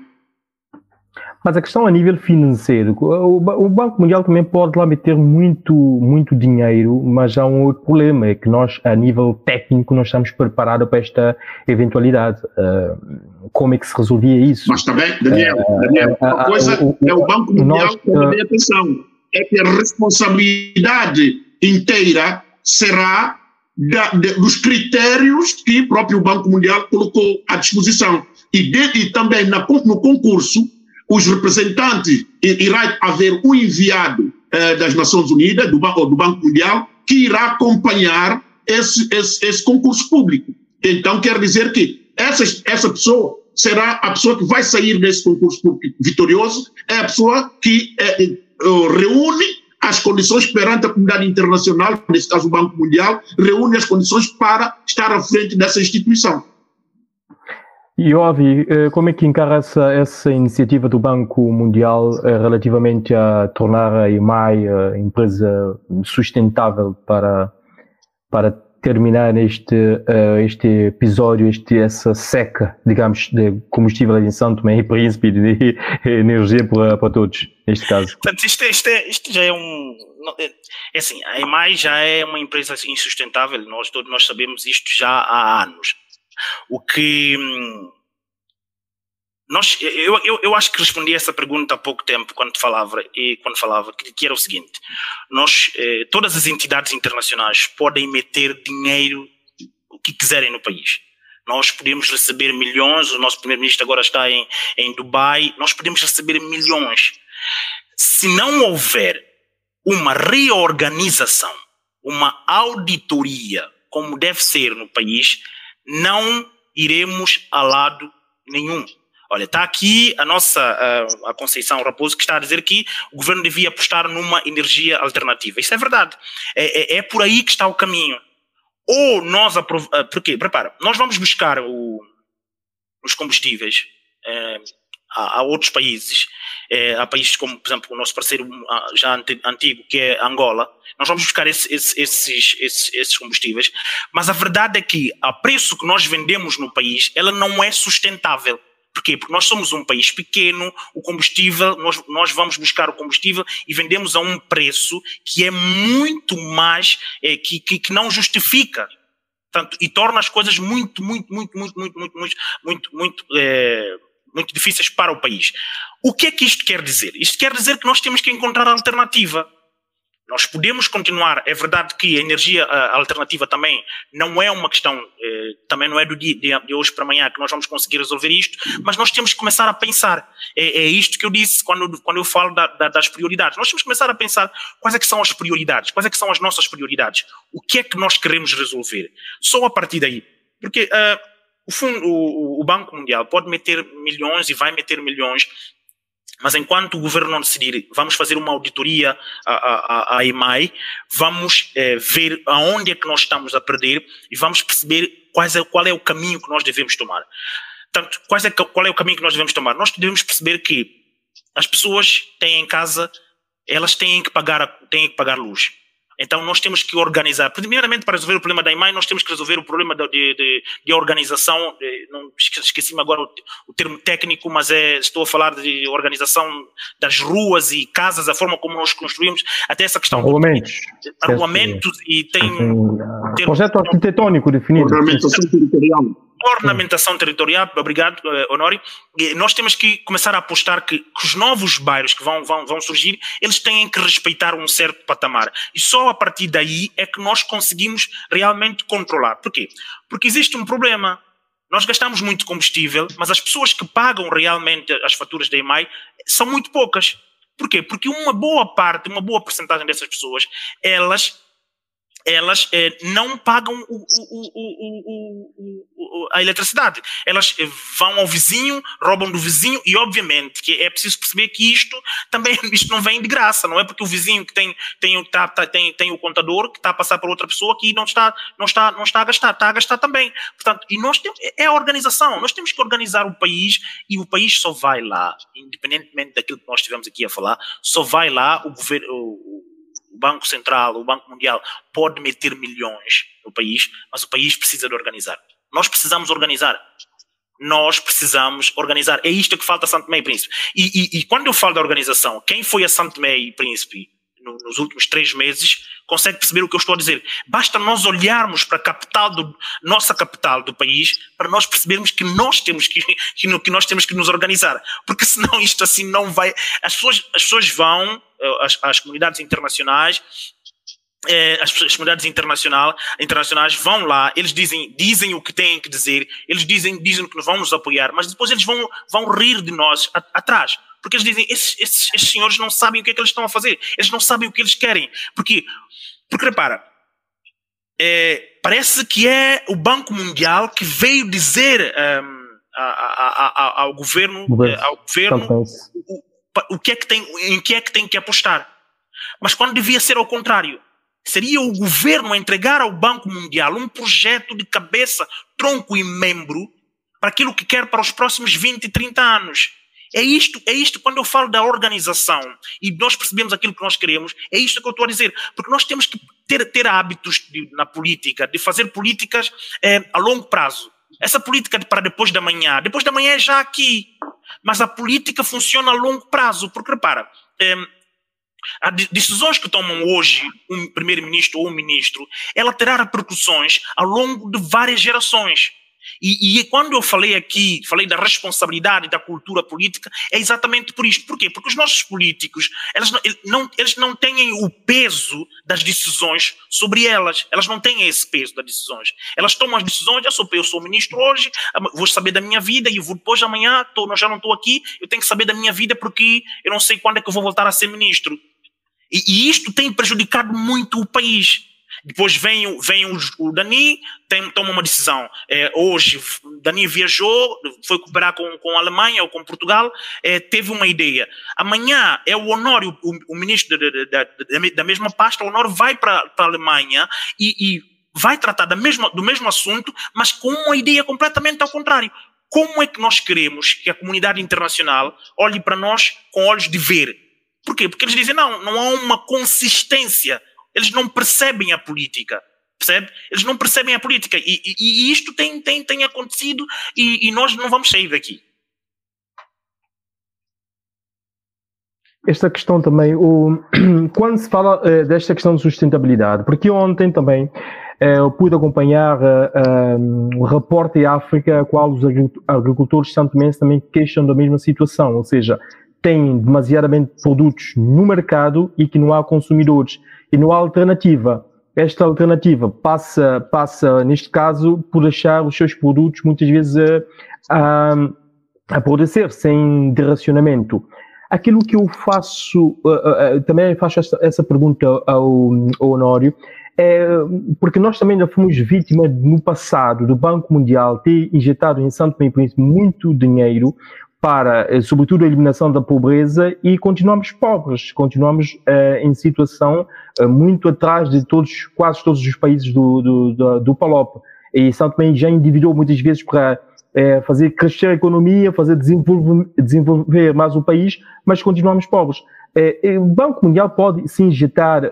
Mas a questão a nível financeiro, o, Banco Mundial também pode lá meter muito, muito dinheiro, mas há um outro problema, é que nós, a nível técnico, não estamos preparados para esta eventualidade. Uh, como é que se resolvia isso? Mas também, Daniel, uh, Daniel uma coisa é o Banco Mundial, nós, uh, atenção, é que a responsabilidade inteira será da, de, dos critérios que o próprio Banco Mundial colocou à disposição. E, de, e também na, no concurso, os representantes, irá haver um enviado eh, das Nações Unidas, do, do, Banco Mundial, que irá acompanhar esse, esse, esse, concurso público. Então, quer dizer que essa, essa pessoa será a pessoa que vai sair desse concurso público vitorioso, é a pessoa que eh, reúne as condições perante a comunidade internacional, nesse caso o Banco Mundial, reúne as condições para estar à frente dessa instituição. E Ovi, eh, como é que encara essa, essa iniciativa do Banco Mundial eh, relativamente a tornar a EMAI a empresa sustentável para, para terminar este, eh, este episódio, este, essa seca, digamos, de combustível em Santo Tomé e Príncipe de energia para, para todos, neste caso? Portanto, isto, isto, é, isto já é um... É, é assim, a EMAI já é uma empresa insustentável, nós todos nós sabemos isto já há anos o que. Nós, eu, eu, eu acho que respondi essa pergunta há pouco tempo quando falava e quando falava que, que era o seguinte: nós, eh, todas as entidades internacionais podem meter dinheiro o que quiserem no país. Nós podemos receber milhões. O nosso primeiro-ministro agora está em, em Dubai. Nós podemos receber milhões. Se não houver uma reorganização, uma auditoria, como deve ser no país, não iremos a lado nenhum. Olha, está aqui a nossa a, a Conceição Raposo que está a dizer que o governo devia apostar numa energia alternativa. Isso é verdade. É, é, é por aí que está o caminho. Ou nós aprov... Ah, porque, prepara, nós vamos buscar o, os combustíveis é, a, a, outros países, a países como, por exemplo, o nosso parceiro ah, já antigo, que é Angola, nós vamos buscar esse, esse, esses, esses, esses combustíveis, mas a verdade é que a preço que nós vendemos no país, ela não é sustentável. Porquê? Porque nós somos um país pequeno, o combustível, nós, nós vamos buscar o combustível e vendemos a um preço que é muito mais, é, que, que, que não justifica Portanto, e torna as coisas muito, muito, muito, muito, muito, muito, muito, muito, muito, é, muito difíceis para o país. O que é que isto quer dizer? Isto quer dizer que nós temos que encontrar alternativa. Nós podemos continuar, é verdade que a energia alternativa também não é uma questão, eh, também não é do dia, de hoje para amanhã que nós vamos conseguir resolver isto, mas nós temos que começar a pensar. É, é isto que eu disse quando, quando eu falo da, da, das prioridades. Nós temos que começar a pensar quais é que são as prioridades, quais é que são as nossas prioridades, o que é que nós queremos resolver. Só a partir daí. Porque uh, o, fundo, o, o Banco Mundial pode meter milhões e vai meter milhões mas enquanto o governo não decidir, vamos fazer uma auditoria à, EMAI, vamos é, ver aonde é que nós estamos a perder e vamos perceber quais é, qual é o caminho que nós devemos tomar. Portanto, quais é, qual é o caminho que nós devemos tomar? Nós devemos perceber que as pessoas têm em casa, elas têm que pagar, têm que pagar luz. Então nós temos que organizar. Primeiramente, para resolver o problema da IMAI, nós temos que resolver o problema de, de, de organização. Não esqueci-me agora o, o, termo técnico, mas é, estou a falar de organização das ruas e casas, a forma como nós construímos, até essa questão Regulamentos. de arruamentos e tem. Um, projeto arquitetônico definido. Organização territorial ornamentação territorial, obrigado, eh, Honório, nós temos que começar a apostar que, que, os novos bairros que vão, vão, vão surgir, eles têm que respeitar um certo patamar. E só a partir daí é que nós conseguimos realmente controlar. Porquê? Porque existe um problema. Nós gastamos muito combustível, mas as pessoas que pagam realmente as faturas da EMAI são muito poucas. Porquê? Porque uma boa parte, uma boa porcentagem dessas pessoas, elas elas eh, não pagam o, o, o, a eletricidade. Elas eh, vão ao vizinho, roubam do vizinho e, obviamente, que é preciso perceber que isto também isto não vem de graça. Não é porque o vizinho que tem, tem, tá, tá, tem, tem o contador que está a passar para outra pessoa que não está, não, está, não está a gastar, está a gastar também. Portanto, e nós temos, é a organização. Nós temos que organizar o país e o país só vai lá, independentemente daquilo que nós estivemos aqui a falar, só vai lá o governo o Banco Central, o Banco Mundial pode meter milhões no país, mas o país precisa de organizar. Nós precisamos organizar. Nós precisamos organizar. É isto que falta a Santo e Príncipe. E, e, e, quando eu falo da organização, quem foi a Santo e Príncipe no, nos últimos três meses consegue perceber o que eu estou a dizer. Basta nós olharmos para a capital do nossa capital do país para nós percebermos que nós temos que, que, que nós temos que nos organizar, porque senão isto assim não vai. As pessoas, as pessoas vão, eh, as, as comunidades internacionais é, as, as comunidades internacional, internacionais vão lá, eles dizem, dizem o que têm que dizer, eles dizem, dizem que nos vão nos apoiar, mas depois eles vão, vão rir de nós atrás. Porque eles dizem, esses, esses, esses, senhores não sabem o que é que eles estão a fazer, eles não sabem o que eles querem. Porque, porque repara, é, parece que é o Banco Mundial que veio dizer um, a, a, a, ao governo, eh, ao governo o, o, que é que tem, em que é que tem que apostar. Mas quando devia ser ao contrário. Seria o governo a entregar ao Banco Mundial um projeto de cabeça, tronco e membro para aquilo que quer para os próximos 20, 30 anos. É isto, é isto, quando eu falo da organização e nós percebemos aquilo que nós queremos, é isto que eu estou a dizer. Porque nós temos que ter, ter hábitos de, na política, de fazer políticas é, a longo prazo. Essa política de para depois da manhã, depois da manhã é já aqui. Mas a política funciona a longo prazo, porque repara, as decisões que tomam hoje um primeiro-ministro ou um ministro, ela terá repercussões ao longo de várias gerações. E, e, quando eu falei aqui, falei da responsabilidade da cultura política, é exatamente por isto. Por quê? Porque os nossos políticos, não, eles não têm o peso das decisões sobre elas. Elas não têm esse peso das decisões. Elas tomam as decisões, eu sou, eu sou ministro hoje, vou saber da minha vida, e vou, depois amanhã, tô, já não estou aqui, eu tenho que saber da minha vida porque eu não sei quando é que eu vou voltar a ser ministro. E, e isto tem prejudicado muito o país. Depois vem, vem o, o Dani, tem, toma uma decisão. É, hoje, Dani viajou, foi cooperar com, com a Alemanha ou com Portugal, é, teve uma ideia. Amanhã é o Honório, o, o ministro da, da, mesma pasta, o Honório vai para a Alemanha e, e vai tratar da mesma, do mesmo assunto, mas com uma ideia completamente ao contrário. Como é que nós queremos que a comunidade internacional olhe para nós com olhos de ver? Por quê? Porque eles dizem, não, não há uma consistência eles não percebem a política. Percebe? Eles não percebem a política. E, e, e isto tem, tem, tem acontecido e, e nós não vamos sair daqui. esta questão também, o, quando se fala uh, desta questão de sustentabilidade, porque ontem também uh, eu pude acompanhar uh, um, o reporte em África, a qual os agricultores santomenses também queixam da mesma situação, ou seja, têm demasiadamente produtos no mercado e que não há consumidores e não há alternativa. Esta alternativa passa, passa neste caso, por deixar os seus produtos muitas vezes a, a, a produzir sem direcionamento. Aquilo que eu faço, uh, uh, também faço essa, essa pergunta ao, ao Honório, é, porque nós também já fomos vítimas no passado do Banco Mundial ter injetado em Santo Tomé Príncipe muito dinheiro para, eh, sobretudo, a eliminação da pobreza e continuamos pobres, continuamos uh, em situação uh, muito atrás de todos, quase todos os países do, do, do, do Palop. E Santo Tomé já endividou muitas vezes para uh, fazer crescer a economia, fazer desenvolver, desenvolver mais o país, mas continuamos pobres. o Banco Mundial pode se injetar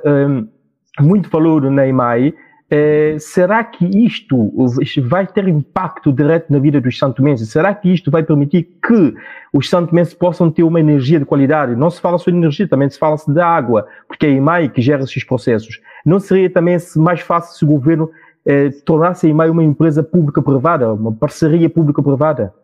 muito valor na EMAI, é, será que isto vai ter impacto direto na vida dos santomenses? Será que isto vai permitir que os santomenses possam ter uma energia de qualidade? Não se fala só de energia, também se fala de água, porque é a EMAI que gera esses processos. Não seria também mais fácil se o governo é, tornasse a EMAI uma empresa pública-privada, uma parceria pública-privada?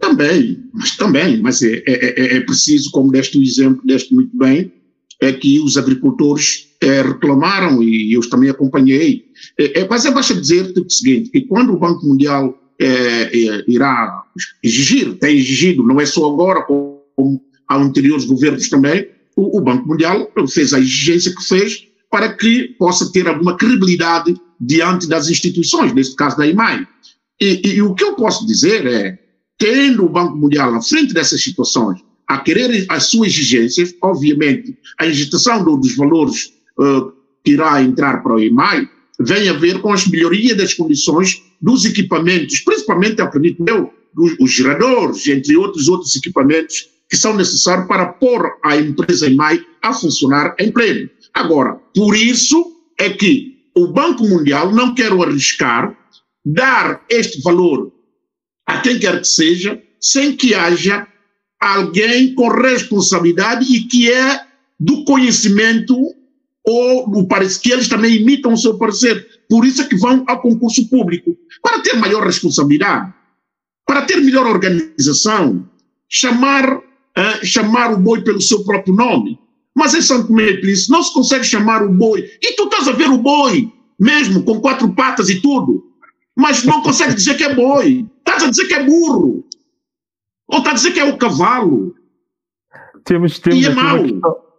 Também, mas também, mas é, é, é, é preciso, como deste o exemplo, deste muito bem, é que os agricultores é, reclamaram e eu também acompanhei. É, é, mas é basta dizer-te o seguinte, que quando o Banco Mundial é, irá exigir, tem exigido, não é só agora, como há anteriores governos também, o, o Banco Mundial fez a exigência que fez para que possa ter alguma credibilidade diante das instituições, neste caso da IMAI. E, e, e o que eu posso dizer é, tendo o Banco Mundial à frente dessas situações, a querer as suas exigências, obviamente, a injetação dos valores uh, que irá entrar para o EMAI vem a ver com as melhorias das condições dos equipamentos, principalmente, acredito eu, os, os geradores, entre outros outros equipamentos que são necessários para pôr a empresa EMAI a funcionar em pleno. Agora, por isso é que o Banco Mundial não quer arriscar dar este valor a quem quer que seja, sem que haja alguém com responsabilidade e que é do conhecimento ou do parecer, que eles também imitam o seu parecer. Por isso é que vão ao concurso público, para ter maior responsabilidade, para ter melhor organização, chamar, eh, chamar o boi pelo seu próprio nome. Mas em Santo Tomé e não se consegue chamar o boi. E tu estás a ver o boi, mesmo com quatro patas e tudo, mas não consegue dizer que é boi. Estás a dizer que é burro. Ou está a dizer que é o cavalo. Temos, temos e é mau.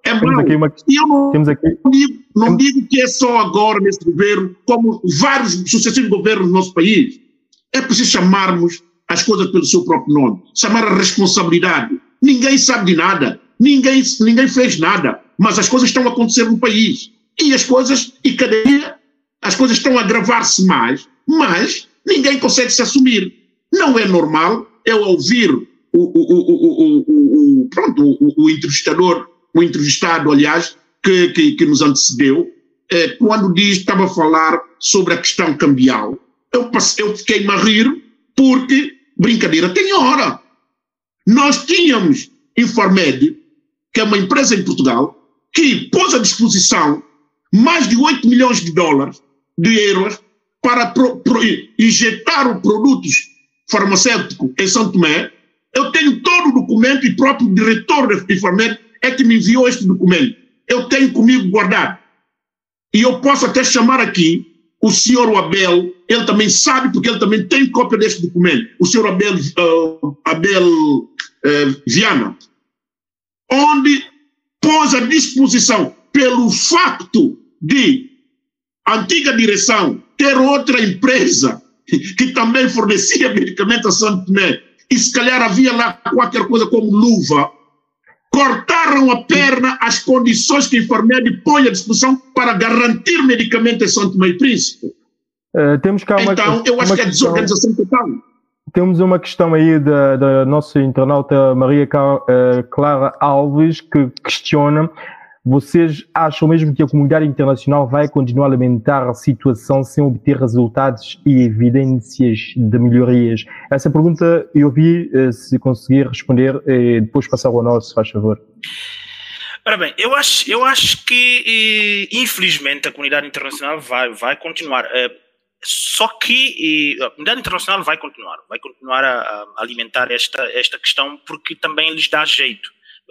É mau. Aqui uma... E eu não, temos aqui... não, digo, não digo que é só agora neste governo, como vários sucessivos governos no nosso país. É preciso chamarmos as coisas pelo seu próprio nome, chamar a responsabilidade. Ninguém sabe de nada, ninguém, ninguém fez nada, mas as coisas estão a acontecer no país. E as coisas, e cada dia, as coisas estão a agravar-se mais, mas ninguém consegue se assumir. Não é normal eu ouvir o, o, o, pronto, o, entrevistador, o entrevistado, aliás, que, que, que nos antecedeu, é, quando diz, estava a falar sobre a questão cambial, eu, eu fiquei-me a rir porque, brincadeira, tem hora. Nós tínhamos Informed, que é uma empresa em Portugal, que pôs à disposição mais de 8 milhões de dólares, de euros, para pro, pro, injetar produtos farmacêuticos em São Tomé, eu tenho todo o documento e o próprio diretor da Informed é que me enviou este documento. Eu tenho comigo guardado. E eu posso até chamar aqui o senhor Abel, ele também sabe, porque ele também tem cópia deste documento, o senhor Abel, uh, Abel uh, Viana, onde pôs à disposição, pelo facto de a antiga direção ter outra empresa que também fornecia medicamento a Santo Tomé, e se calhar havia lá qualquer coisa como luva, cortaram a perna às condições que a enfermeira põe à disposição para garantir medicamento em Tomé e Príncipe. Uh, temos cá uma, então, eu acho que é desorganização total. Temos uma questão aí da, da nossa internauta Maria eh, Clara Alves que questiona vocês acham mesmo que a comunidade internacional vai continuar a lamentar a situação sem obter resultados e evidências de melhorias? Essa pergunta eu vi, eh, se conseguir responder, eh, depois passar ao nosso, faz favor. Ora bem, eu acho, eu acho que, eh, infelizmente, a comunidade internacional vai, vai continuar. Só que a comunidade internacional vai continuar, vai continuar a, a alimentar esta, esta questão porque também lhes dá jeito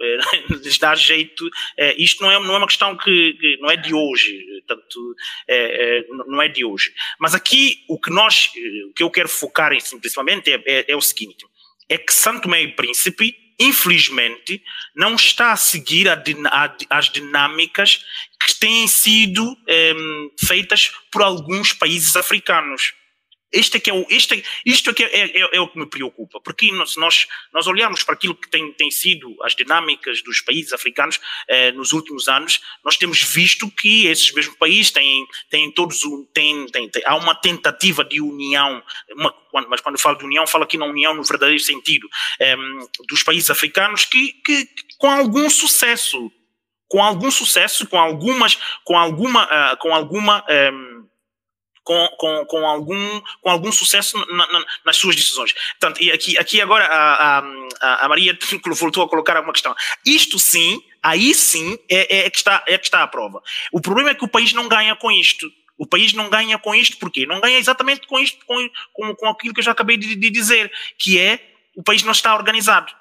lhes dar jeito. É, isto não é, não é uma questão que, que não é de hoje, tanto, é, é, não é de hoje. Mas aqui o que nós, o que eu quero focar em, principalmente é, é, é, o seguinte: é que Santo Tomé e Príncipe, infelizmente, não está a seguir a, a, as dinâmicas que têm sido ehm, feitas por alguns países africanos. Este é que é o, este, isto é, que é, é, é, o que me preocupa, porque se nós, nós olharmos para aquilo que tem, tem sido as dinâmicas dos países africanos eh, nos últimos anos, nós temos visto que esses mesmos países têm, têm todos, têm, têm, têm, há uma tentativa de união, uma, mas quando eu falo de união, falo aqui na união no verdadeiro sentido, eh, dos países africanos que, que, com algum sucesso, com algum sucesso, com algumas, com alguma, uh, com alguma um, com, com, com, algum, com algum sucesso na, na, nas suas decisões. Portanto, e aqui, aqui agora a, a, a Maria voltou a colocar uma questão. Isto sim, aí sim é, é, que está, é que está à prova. O problema é que o país não ganha com isto. O país não ganha com isto, porquê? Não ganha exatamente com isto, com, com, com aquilo que eu já acabei de, de dizer, que é o país não está organizado.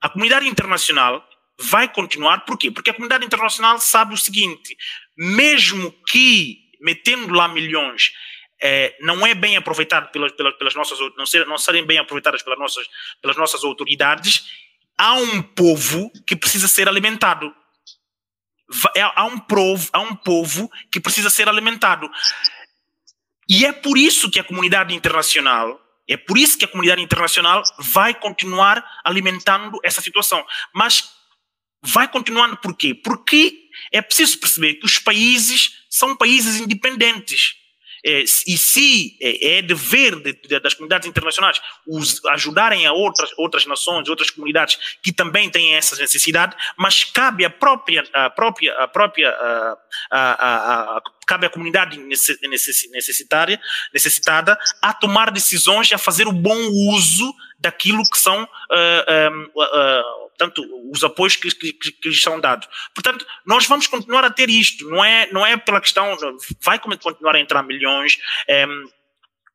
A comunidade internacional vai continuar, porquê? Porque a comunidade internacional sabe o seguinte: mesmo que metendo lá milhões, é, não é bem aproveitado pelas, pelas, pelas nossas, não, ser, não serem bem aproveitadas pelas nossas, pelas nossas autoridades, há um povo que precisa ser alimentado. É, há um, povo, há um povo que precisa ser alimentado. E é por isso que a comunidade internacional, é por isso que a comunidade internacional vai continuar alimentando essa situação. Mas vai continuando por quê? Porque é preciso perceber que os países são países independentes. É, e se é, é dever de, de, das comunidades internacionais os, ajudarem a outras, outras nações, outras comunidades que também têm essa necessidade, mas cabe à própria, a própria, a própria, cabe à comunidade necessitária, necessitada a tomar decisões e a fazer o bom uso daquilo que são uh, uh, portanto, os apoios que, que, que lhes são dados. Portanto, nós vamos continuar a ter isto, não é, não é pela questão, vai continuar a entrar milhões, é,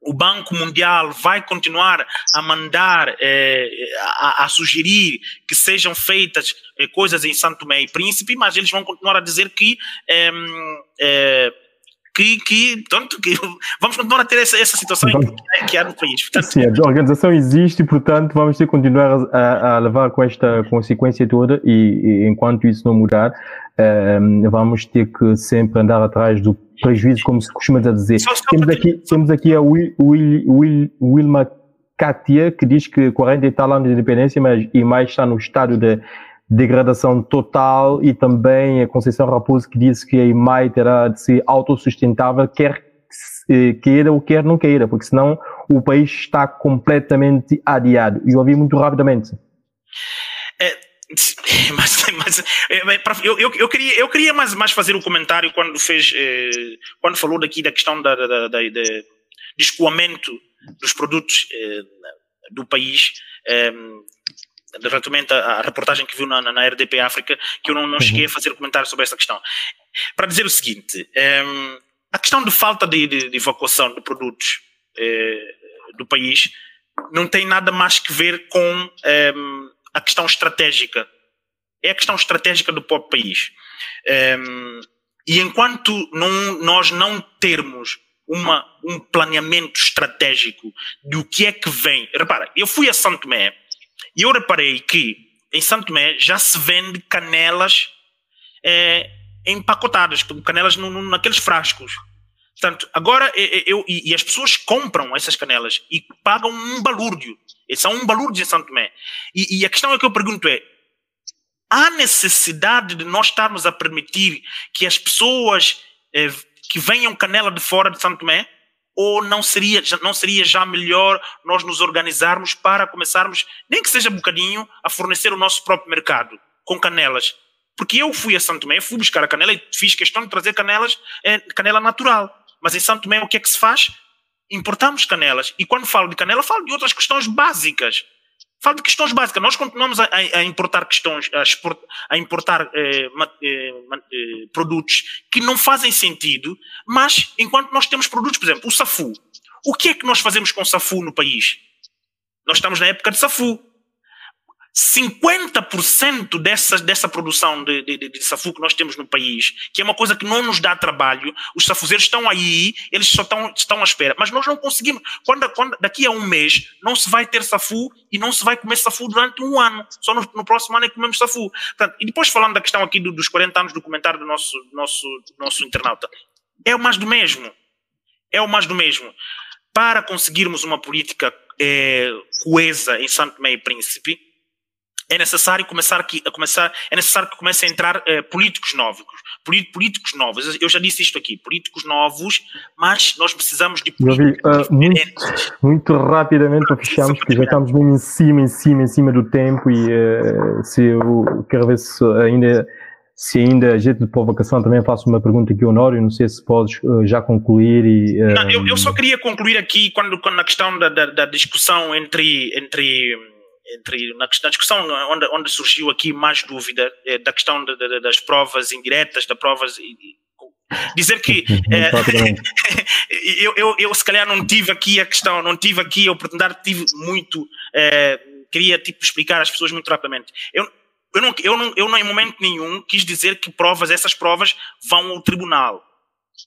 o Banco Mundial vai continuar a mandar, é, a, a, sugerir que sejam feitas é, coisas em Santo Tomé e Príncipe, mas eles vão continuar a dizer que é, que, que, portanto, que vamos continuar a ter essa, essa situação então, que há no país. Portanto, sim, a organização existe, portanto, vamos ter que continuar a, a levar com esta consequência toda e, e enquanto isso não mudar, um, ehm, vamos ter que sempre andar atrás do prejuízo, como se costuma dizer. Só, só temos, aqui, temos aqui a Will, Will, Will, Wilma Katia, que diz que 40 está lá de independência, mas e mais está no estado de degradação total e também a Conceição Raposo que disse que a IMAI terá de ser autossustentável, quer queira ou quer não queira, porque senão o país está completamente adiado. E eu ouvi muito rapidamente. É, mas, mas é, eu, eu, eu, queria, eu queria mais, mais fazer um comentário quando fez, eh, quando falou daqui da questão da, da, da, da de escoamento dos produtos eh, do país. Eh, relativamente à, reportagem que viu na, na, RDP África, que eu não, não cheguei a fazer comentário sobre essa questão. Para dizer o seguinte, um, ehm, a questão de falta de, de, de evacuação de produtos eh, do país não tem nada mais que ver com um, ehm, a questão estratégica. É a questão estratégica do próprio país. Um, ehm, e enquanto não, nós não termos uma, um planeamento estratégico do que é que vem. Repara, eu fui a Santo Tomé e eu reparei que em Santo Tomé já se vende canelas é, empacotadas, canelas no, no, naqueles frascos. Portanto, agora eu, e, e, as pessoas compram essas canelas e pagam um balúrdio. São um balúrdio em Santo Tomé. E, e a questão é que eu pergunto é: há necessidade de nós estarmos a permitir que as pessoas eh, que venham canela de fora de Santo Tomé ou não seria, não seria já melhor nós nos organizarmos para começarmos, nem que seja um bocadinho, a fornecer o nosso próprio mercado com canelas? Porque eu fui a Santo Tomé, fui buscar a canela e fiz questão de trazer canelas, é, canela natural. Mas em Santo Tomé o que é que se faz? Importamos canelas. E quando falo de canela, falo de outras questões básicas. Falo de questões básicas. Nós continuamos a, a importar questões, a, export, a importar eh, eh, eh, produtos que não fazem sentido, mas enquanto nós temos produtos, por exemplo, o safu. O que é que nós fazemos com o safu no país? Nós estamos na época de safu. 50% dessa, dessa produção de, de, de, safu que nós temos no país, que é uma coisa que não nos dá trabalho, os safuzeiros estão aí, eles só estão, estão à espera, mas nós não conseguimos. Quando, quando, daqui a um mês não se vai ter safu e não se vai comer safu durante um ano, só no, no próximo ano é que comemos safu. Portanto, e depois falando da questão aqui do, dos 40 anos do comentário do nosso, nosso, nosso internauta, é o mais do mesmo. É o mais do mesmo. Para conseguirmos uma política é, coesa em Santo e Príncipe, é necessário começar aqui a começar é necessário que comecem a entrar uh, políticos novos. Políticos novos. Eu já disse isto aqui. Políticos novos mas nós precisamos de políticos uh, muito, muito rapidamente para fecharmos porque já estamos mesmo em cima em cima em cima do tempo e uh, se eu quero ver se ainda se ainda a gente de provocação também faço uma pergunta aqui Honório, não sei se podes uh, já concluir e... Não, eu, eu, só queria concluir aqui quando, quando na questão da, da, da discussão entre, entre entre na, discussão onde, onde surgiu aqui mais dúvida é, da questão de, de, das provas indiretas, das provas dizer que é, eu, eu, eu se calhar não tive aqui a questão, não tive aqui a oportunidade, tive muito, é, queria tipo explicar às pessoas muito rapidamente. Eu, eu não, eu não, eu não em momento nenhum quis dizer que provas, essas provas vão ao tribunal.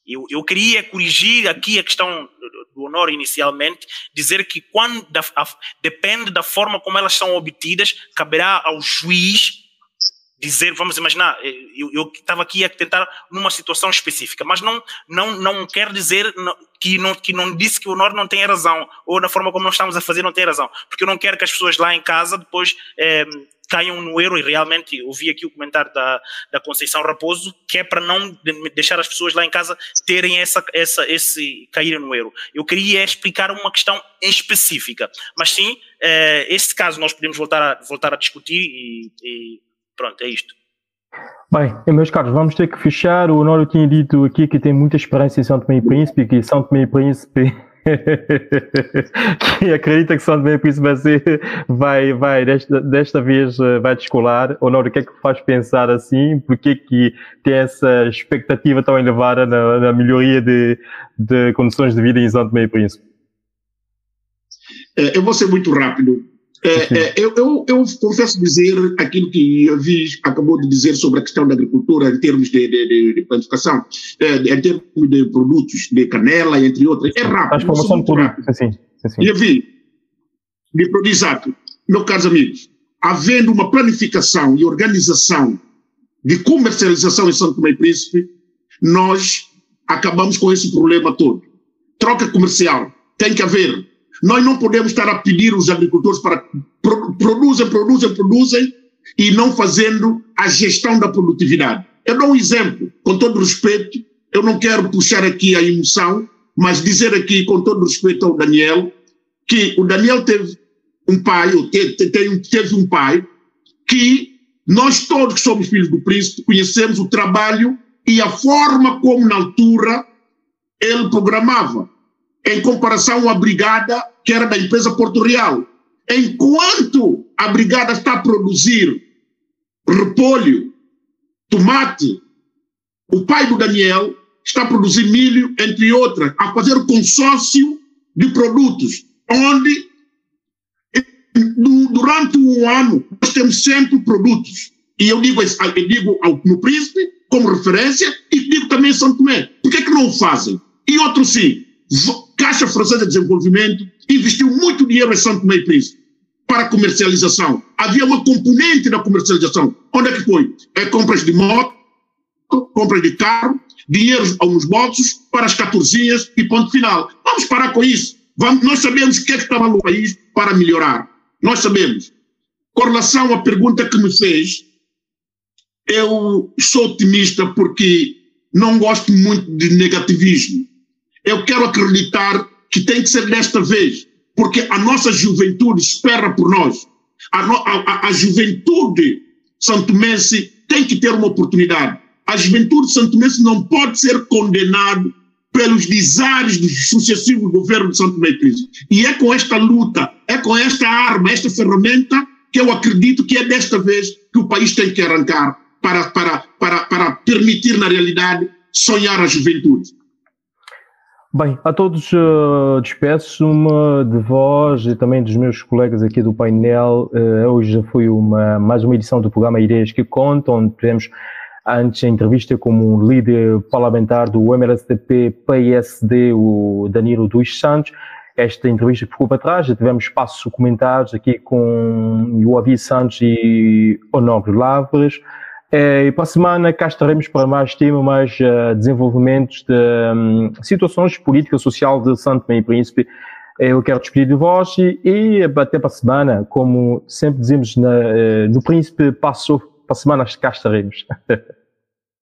Eu, eu queria corrigir aqui a questão do honor inicialmente, dizer que quando da, a, depende da forma como elas são obtidas, caberá ao juiz dizer, vamos imaginar, eh, eu estava aqui a tentar numa situação específica, mas não não não quer dizer que não que não disse que o honor não tem razão ou na forma como nós estamos a fazer não tem razão, porque eu não quero que as pessoas lá em casa depois eh, caiam no erro, e realmente ouvi aqui o comentário da, da Conceição Raposo, que é para não deixar as pessoas lá em casa terem essa, essa, esse caírem no erro. Eu queria explicar uma questão específica, mas sim, eh, este caso nós podemos voltar a, voltar a discutir e, e pronto, é isto. Bem, meus caros, vamos ter que fechar. O Honório tinha dito aqui que tem muita esperança em São Tomé e Príncipe, que São Tomé e Príncipe que acredita que São Tomé e Príncipe vai, ser, vai, vai desta, desta vez eh, vai descolar. Honório, o que é que faz pensar assim? Por que tem essa expectativa tão elevada na, na melhoria de, de condições de vida em São Tomé e Príncipe? É, eu vou ser muito rápido. É, é, eu, eu, eu, confesso dizer aquilo que a Viz acabou de dizer sobre a questão da agricultura em termos de, de, de, de planificação, é, em termos de produtos de canela, entre outros. É rápido. Transformação de produtos, assim. E a Viz, de exato, meus caros amigos, havendo uma planificação e organização de comercialização em Santo Tomé e Príncipe, nós acabamos com esse problema todo. Troca comercial tem que haver nós não podemos estar a pedir os agricultores para pro, produzem, produzem, produzem e não fazendo a gestão da produtividade. Eu dou um exemplo, com todo respeito, eu não quero puxar aqui a emoção, mas dizer aqui, com todo respeito ao Daniel, que o Daniel teve um pai, ou teve, teve um pai, que nós todos que somos filhos do príncipe conhecemos o trabalho e a forma como, na altura, ele programava em comparação à brigada que era da empresa Porto Real. Enquanto a brigada está a produzir repolho, tomate, o pai do Daniel está a produzir milho, entre outras, a fazer consórcio de produtos, onde durante um ano nós temos sempre produtos. E eu digo, eu digo no Príncipe como referência e digo também em São Tomé. Por que, é que não fazem? E outro sim, Caixa Francesa de Desenvolvimento investiu muito dinheiro em São Tomé Príncipe para comercialização. Havia uma componente da comercialização. Onde é que foi? É compras de moto, compras de carro, dinheiro aos bolsos para as catorzinhas e ponto final. Vamos parar com isso. Vamos, nós sabemos o que é que estava no país para melhorar. Nós sabemos. Com relação à pergunta que me fez, eu sou otimista porque não gosto muito de negativismo. Eu quero acreditar que tem que ser desta vez, porque a nossa juventude espera por nós. A, no, a, a juventude tem que ter uma oportunidade. A juventude santomense não pode ser condenada pelos desares dos sucessivos governos de Santo e Príncipe. E é com esta luta, é com esta arma, esta ferramenta, que eu acredito que é desta vez que o país tem que arrancar para, para, para, para permitir, na realidade, sonhar a juventude. Bem, a todos uh, despeço-me de vós e também dos meus colegas aqui do painel. Uh, hoje foi uma, mais uma edição do programa Ideias que Contam, onde tivemos antes a entrevista como um líder parlamentar do MLSTP-PSD, o Danilo dos Santos. Esta entrevista ficou para trás, já tivemos espaço comentários aqui com o Avi Santos e Honório Lavres. É, e para a semana cá estaremos para mais tema, mais uh, desenvolvimentos de um, situações políticas social de Santo Meio Príncipe. Eu quero despedir de vós e, e até para a semana, como sempre dizemos na, uh, no Príncipe, passou para a semana cá estaremos.